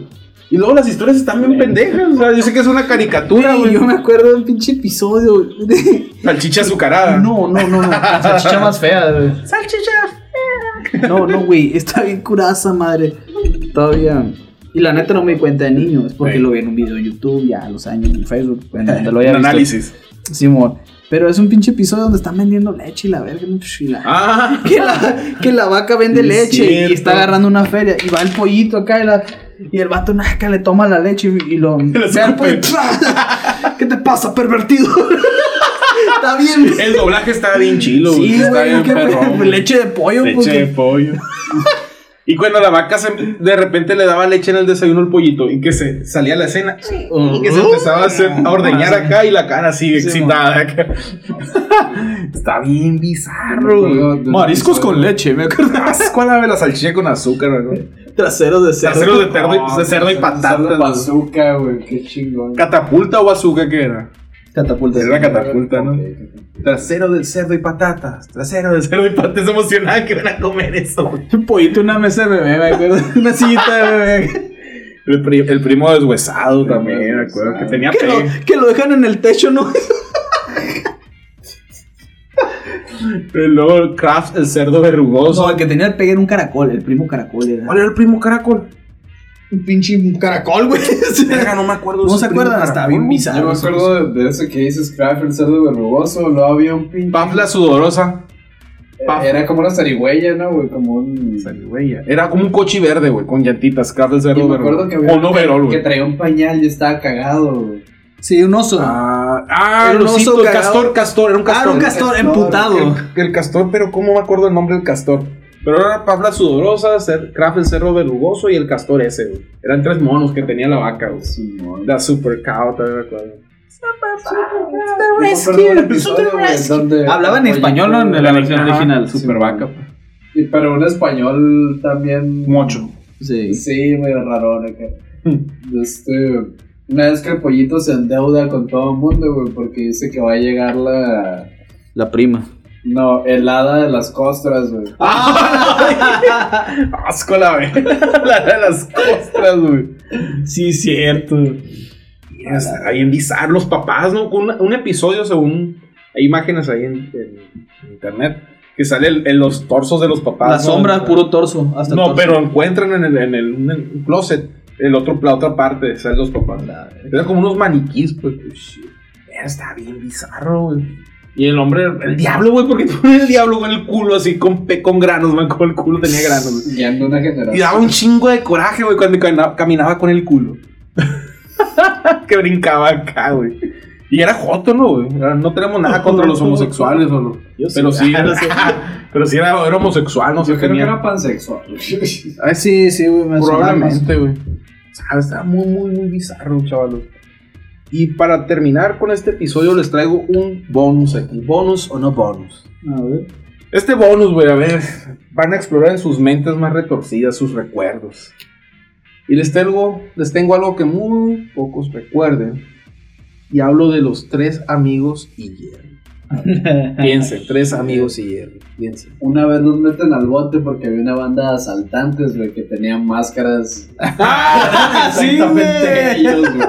Y luego las historias están bien pendejas. O sea, yo sé que es una caricatura, Güey, yo me acuerdo de un pinche episodio de... Salchicha azucarada. No, no, no, salchicha más fea, güey. Salchicha. No, no, güey. Está bien curada esa madre. Todavía. Y la neta no me di cuenta de niño. Es porque Sí. lo vi en un video en YouTube ya a los años en Facebook. En donde lo visto. análisis. Simón. Pero es un pinche episodio donde están vendiendo leche y la verga. la- Ah. que, la, que la vaca vende leche cierto. y está agarrando una feria. Y va el pollito acá y, la- y el vato naca le toma la leche y, y lo. ¿Qué te pasa, pervertido? está bien. El doblaje estaba bien chilo, güey. Sí, Está güey. bien qué perrón, pe- Leche de pollo, Leche porque- de pollo. Y cuando la vaca se- de repente le daba leche en el desayuno al pollito y que se salía a la escena y que se empezaba a, hacer, a ordeñar acá y la cara así excitada acá. Está bien bizarro, Mariscos con leche, me acuerdo. Asco la de la salchicha con azúcar, güey. Traseros de cerdo. Traseros de cerdo y, de cerdo y güey. bazooka, güey. Qué chingón. ¿Catapulta o azúcar qué era? Catapulta. Era catapulta, ¿no? Trasero de cerdo y patatas. Trasero de cerdo y patatas. Se emocionaba que iban a comer eso. Un pollito, una mesa de bebé, me acuerdo. Una sillita de bebé. El, pri- el primo deshuesado también, me acuerdo que tenía Que lo, pegue. que lo dejan en el techo, ¿no? Luego Kraft, el cerdo verrugoso. No, el que tenía el pegue era un caracol, el primo caracol era. ¿Cuál era el primo caracol? Un pinche caracol, güey. Verga, no me acuerdo. ¿No de se acuerdan? Hasta bien Yo bizarro. me acuerdo de, de ese que dices, Craft, el cerdo verrugoso. Luego había un pinche. Pafla sudorosa. Paf. Era como una zarigüeya, ¿no, güey? Como un. Zarigüeya. Era como un coche verde, güey, con llantitas. Kraft, el cerdo Yo verrugoso. que había O un overol, que güey. traía un pañal y estaba cagado, güey. Sí, un oso. Ah, ah, un oso castor, castor, era un Ah, castor. era un castor castor, emputado. El, el castor, pero ¿cómo me acuerdo el nombre del castor? Pero era Pafla sudorosa, Kraft el cerro verrugoso y el castor ese, güey. Eran tres monos que tenía la vaca, güey. Simón. La super cow, todavía me acuerdo. Güey, donde- Hablaba en español, ¿no? En la versión original. Super vaca. Y pero un español también. Mocho. Sí. Sí, medio raro. Este. Una vez que el pollito se endeuda con todo el mundo, güey, porque dice que va a llegar la. La prima. No, el hada de las costras, güey. Asco la ve. la de las costras, güey. Sí, cierto. Mira, está bien bizarro. Los papás, ¿no? Un, un episodio según. Hay imágenes ahí en, en- en internet. Que sale el- en los torsos de los papás. La ¿no? sombra, puro torso. Hasta el No, torso. pero encuentran en el, en el, en el closet el otro, la otra parte, salen los papás. Eran como unos maniquís, pues. Ush, Está bien bizarro, güey. Y el hombre, el diablo, güey, porque pone el diablo con el culo así, con, pe- con granos, man, con el culo tenía granos. güey. Guiando una generación. Y daba un chingo de coraje, güey, cuando caminaba, con el culo. que brincaba acá, güey. Y era joto, ¿no, güey? Era- No tenemos nada contra los homosexuales, o Yo sí. pero sí, no sé. pero sí era, era homosexual, no sé tenía- era pansexual. Ah, sí, sí, güey. Probablemente, güey. Está muy, muy, muy bizarro, chavalos. Y para terminar con este episodio, les traigo un bonus aquí. ¿Bonus o no bonus? A ver. Este bonus, güey, a ver, van a explorar en sus mentes más retorcidas sus recuerdos. Y les tengo, les tengo algo que muy pocos recuerden. Y hablo de los tres amigos y Jerry. Piensen, tres amigos y Jerry. Una vez nos meten al bote porque había una banda de asaltantes, güey, que tenían máscaras. sí, güey. ellos, güey.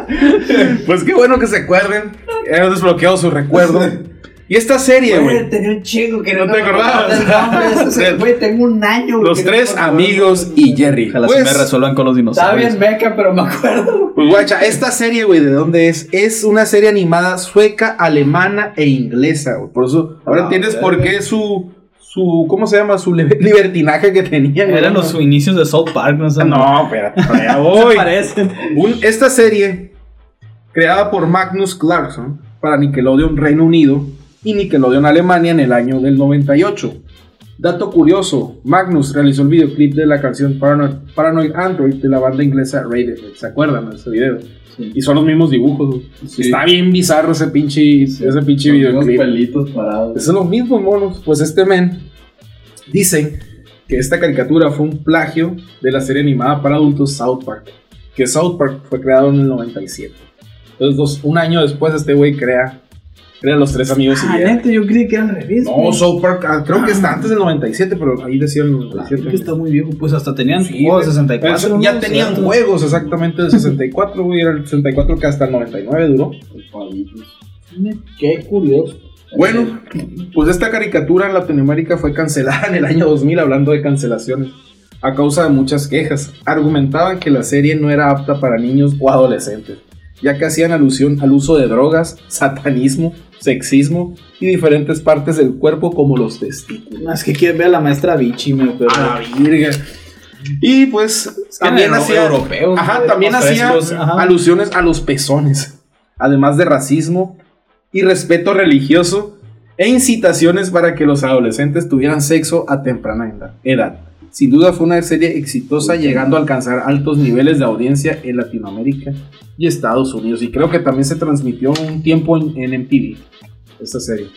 Pues qué bueno que se acuerden. Hemos desbloqueado su recuerdo. Y esta serie, güey. tenía un chingo que ¿No te acordabas? Güey, tengo un año. Los no tres amigos y Jerry. Ojalá Pues, se me resuelvan con los dinosaurios. bien meca, pero me acuerdo. Pues guacha, esta serie, güey, ¿de dónde es? Es una serie animada sueca, alemana e inglesa, güey. Por eso, ahora Ah, entiendes por qué su, su, ¿cómo se llama? Su li- libertinaje que tenía. Eran los inicios de South Park, no sé. No, allá Se voy. Un- esta serie, creada por Magnus Clarkson para Nickelodeon Reino Unido y Nickelodeon Alemania en el año del 98. Dato curioso, Magnus realizó el videoclip de la canción Paranoid, Paranoid Android de la banda inglesa Radiohead. ¿Se acuerdan de ese video? Y son los mismos dibujos. Sí. Está bien bizarro ese pinche, ese pinche videoclip. pelitos parados. Son los mismos monos. Pues este men dicen que esta caricatura fue un plagio de la serie animada para adultos South Park. Que South Park fue creado en el 97. Entonces, dos- un año después, este güey crea, crea Los Tres Amigos Ah, y neta, yo creí que era al revés. No, güey. South Park, ah, creo que está antes del 97, pero ahí decía el Creo que 97. está muy viejo. Pues hasta tenían Sí, juegos de güey. 64. Ya ¿no? tenían Cierto. juegos exactamente del 64, güey. Era el 64 que hasta el 99 duró. Qué curioso. Bueno, pues esta caricatura en Latinoamérica fue cancelada en el año 2000, hablando de cancelaciones, a causa de muchas quejas. Argumentaban que la serie no era apta para niños o adolescentes, ya que hacían alusión al uso de drogas, satanismo, sexismo y diferentes partes del cuerpo como los testículos. Más que quieren ver a la maestra Vichy, me pero... A la. Y pues que también hacía, europeos, ajá, güey, también hacía frescos, ajá. alusiones a los pezones, además de racismo y respeto religioso e incitaciones para que los adolescentes tuvieran sexo a temprana eda- edad. Sin duda fue una serie exitosa llegando a alcanzar altos niveles de audiencia en Latinoamérica y Estados Unidos. Y creo que también se transmitió un tiempo en, en MTV, esta serie.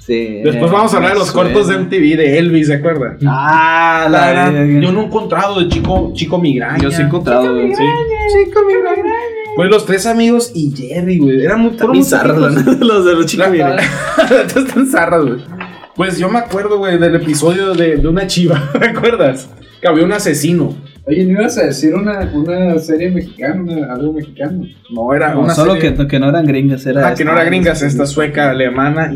Sí, Después vamos a hablar de los suena. cortos de MTV de Elvis, ¿se acuerdan? Ah, La la verdad, yo no he encontrado de chico, chico migraña. Yo sí he encontrado, güey. Sí. Chico migraña. Pues los tres amigos y Jerry, güey. Eran muy muy neta, los de los chicos, miren. Están zarras, güey. Pues yo me acuerdo, güey, del episodio de, de una chiva. ¿Te acuerdas? Que había un asesino. Oye, ¿no ibas a decir una, una serie mexicana, una- algo mexicano? No, era No, una solo serie- que, que no eran gringas, era. Ah, que no era gringas, esta sueca, alemana.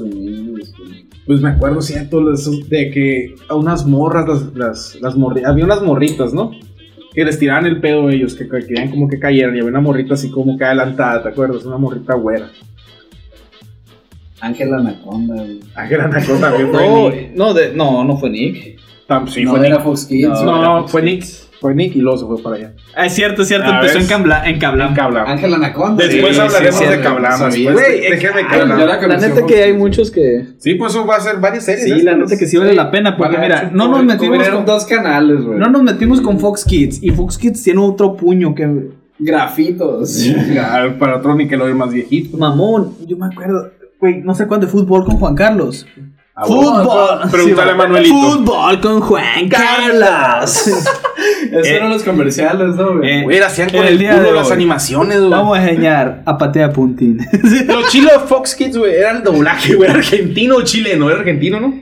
Unidas, güey. Pues me acuerdo, cierto, de que a unas morras, las, las, las morri- había unas morritas, ¿no? Que les tiraban el pedo ellos, que, que querían como que cayeran, y había una morrita así como que adelantada, ¿te acuerdas? Una morrita güera. Ángela Anaconda, güey. Una cosa bien No, fue no, de, no, no fue Nick. Nick. Sí, no fue era Nick. Fox Kids. No, güey. no, fue Nick. Fue Nick y luego se fue para allá. Ah, es cierto, es cierto. Empezó ¿ves? en Cabla. En Cabla. En Cabla. Ángela Anaconda. Después Sí, hablaremos sí, de sí, Cabla. no sabía. después. Güey, hablar. yo la neta que hay muchos que. Sí, pues eso va a ser varias series. Sí, la neta que sí vale la pena. Porque Para- mira, no nos metimos con. dos canales, güey. No nos metimos con Fox Kids. Y Fox Kids tiene otro puño que. Grafitos. Para otro Nickelodeon más viejito. Mamón, yo me acuerdo. Güey, no sé cuánto de fútbol con Juan Carlos. Ah, bueno. Fútbol. Pregúntale a. Manuelito. Fútbol con Juan Carlos. Esos eran los comerciales, ¿no, güey? Eh, hacían con el, el día de las animaciones, güey. Vamos a enseñar a patea puntín. Lo chilo de Fox Kids, güey, era el doblaje, güey. Era argentino o chileno, era argentino, ¿no?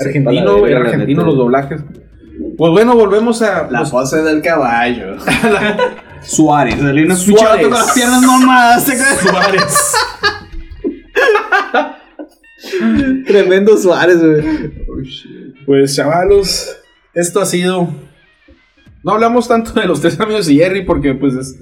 Argentino, güey, era la argentino los doblajes. Pues bueno, volvemos a. La pues, pose del caballo. Suárez. Salió una Suárez. pinche Tremendo Suárez, güey. Pues chavalos, esto ha sido. No hablamos tanto de los tres amigos y Jerry porque, pues, es.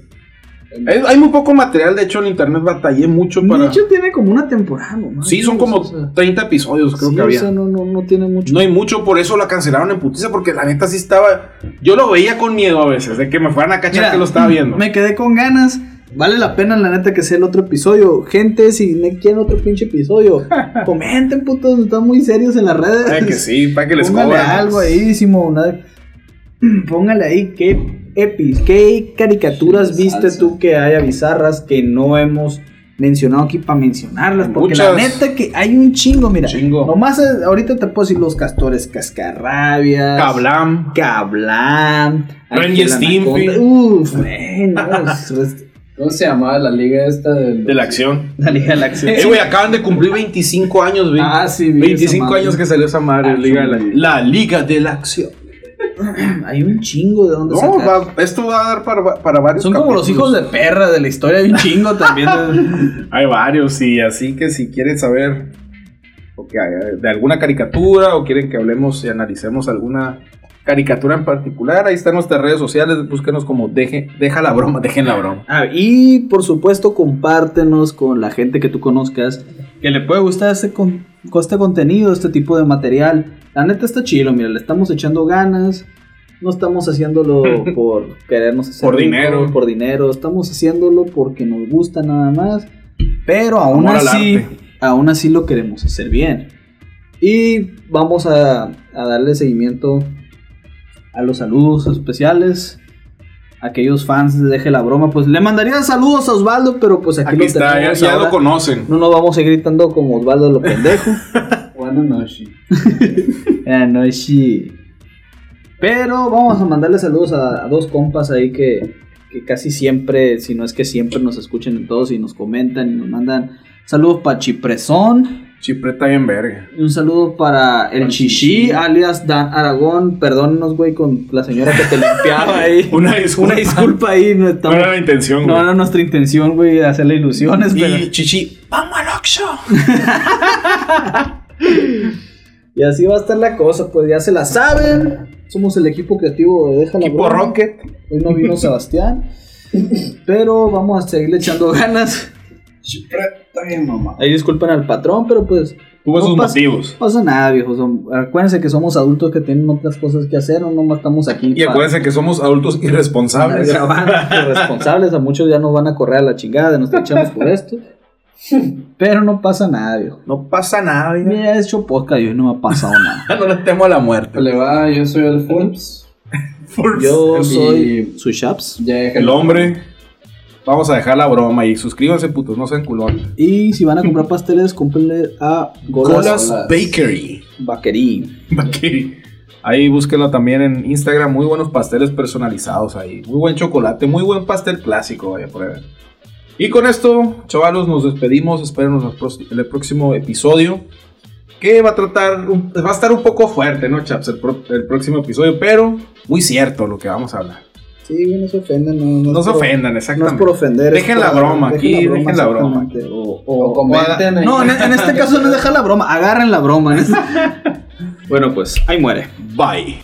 hay- Hay muy poco material, de hecho, en internet batallé mucho para. De hecho, tiene como una temporada, ¿no? Sí, son como O sea, 30 episodios, creo sí, que o había. sea, no, no, no tiene mucho. No hay mucho, por eso la cancelaron en putiza, porque la neta sí estaba. Yo lo veía con miedo a veces, de que me fueran a cachar Mira, que lo estaba viendo. Me quedé con ganas. Vale la pena, la neta, que sea el otro episodio. Gente, si me quieren otro pinche episodio, comenten, putos. Están muy serios en las redes. Ay, que sí, para que les Póngale cobran. algo ahí, Simón. una- Póngale ahí qué epis, qué caricaturas Sí, viste salsa. tú que haya bizarras que no hemos mencionado aquí para mencionarlas. Porque la neta que hay un chingo, mira. Chingo. Nomás eh, ahorita te puedo decir los castores cascarrabias. Cablam. Cablam. Ren y Stimpy. Uf, güey, no, ¿Cómo se llamaba la liga esta del- De la acción. La Liga de la Acción. Eh, güey, acaban de cumplir 25 años, güey. Ah, sí, vi 25 esa madre. años que salió esa madre, Ah, Liga de la, la Liga de la Acción. Hay un chingo de dónde No, sacar. va- esto va a dar para, para varios Son como los hijos de perra de la historia, hay un chingo también. de- Hay varios, sí, así que si quieren saber o que de alguna caricatura o quieren que hablemos y analicemos alguna caricatura en particular, ahí están nuestras redes sociales, búsquenos como deje, deja la broma, dejen la broma. Ah, y por supuesto, compártenos con la gente que tú conozcas que le puede gustar este, con, este contenido, este tipo de material. La neta está chido, mira, le estamos echando ganas. No estamos haciéndolo por querernos hacer Por rico, dinero. por dinero, estamos haciéndolo porque nos gusta nada más. Pero aún Amor así, aún así lo queremos hacer bien. Y vamos a, a darle seguimiento a los saludos especiales. Aquellos fans de Deje la Broma, pues le mandaría saludos a Osvaldo, pero pues aquí, Aquí lo está, ya, tenemos ya lo conocen. No nos vamos a ir gritando como Osvaldo lo pendejo. Bueno, no, sí. Ah, no, sí. Pero vamos a mandarle saludos a, a dos compas ahí que, que casi siempre, si no es que siempre nos escuchan en todos y nos comentan y nos mandan saludos para Chipresón. Chipreta bien verga. Un saludo para el Chichi, alias Dan Aragón. Perdónenos, güey, con la señora que te limpiaba ahí. Una disculpa. Una disculpa ahí. No, No estamos- era la intención, no güey. era nuestra intención, güey, de hacerle ilusiones, pero... Y Chichi, vamos al Oxxo. Y así va a estar la cosa, pues ya se la saben. Somos el equipo creativo de Deja la Equipo Broma. Rocket. Hoy no vino Sebastián. Pero vamos a seguirle echando ganas. Está bien, mamá. Ahí disculpen al patrón, pero pues. Tuvo no sus pasa- motivos. No pasa nada, viejos. Son- Acuérdense que somos adultos que tienen otras cosas que hacer, o no más estamos aquí. Y acuérdense que somos adultos irresponsables. responsables. A muchos ya nos van a correr a la chingada de nos echamos por esto. Pero no pasa nada, viejo. No pasa nada, vieja. Mira, he hecho podcast y hoy no me ha pasado nada. No le temo a la muerte. Le va, yo soy el Fulps. Yo soy su Shaps. Ya dejé El hombre. Vamos a dejar la broma y suscríbanse, putos, no sean culones. Y si van a comprar pasteles, cómprenle a Golas Colas Golas. Bakery. Bakerí. Bakery. Ahí búsquenlo también en Instagram. Muy buenos pasteles personalizados ahí. Muy buen chocolate, muy buen pastel clásico. Vaya ahí. Y con esto, chavalos, nos despedimos. Espérenos el próximo episodio. Que va a tratar, un- va a estar un poco fuerte, ¿no, chaps? El, pro- el próximo episodio, pero muy cierto lo que vamos a hablar. Sí, güey, no se ofendan. No, No es se por- ofendan, No es exactamente. por ofender. Dejen la broma aquí, dejen la broma. exactamente. O, O comenten ahí. No, en, en este caso no es dejar la broma, agarren la broma. bueno, pues ahí muere. Bye.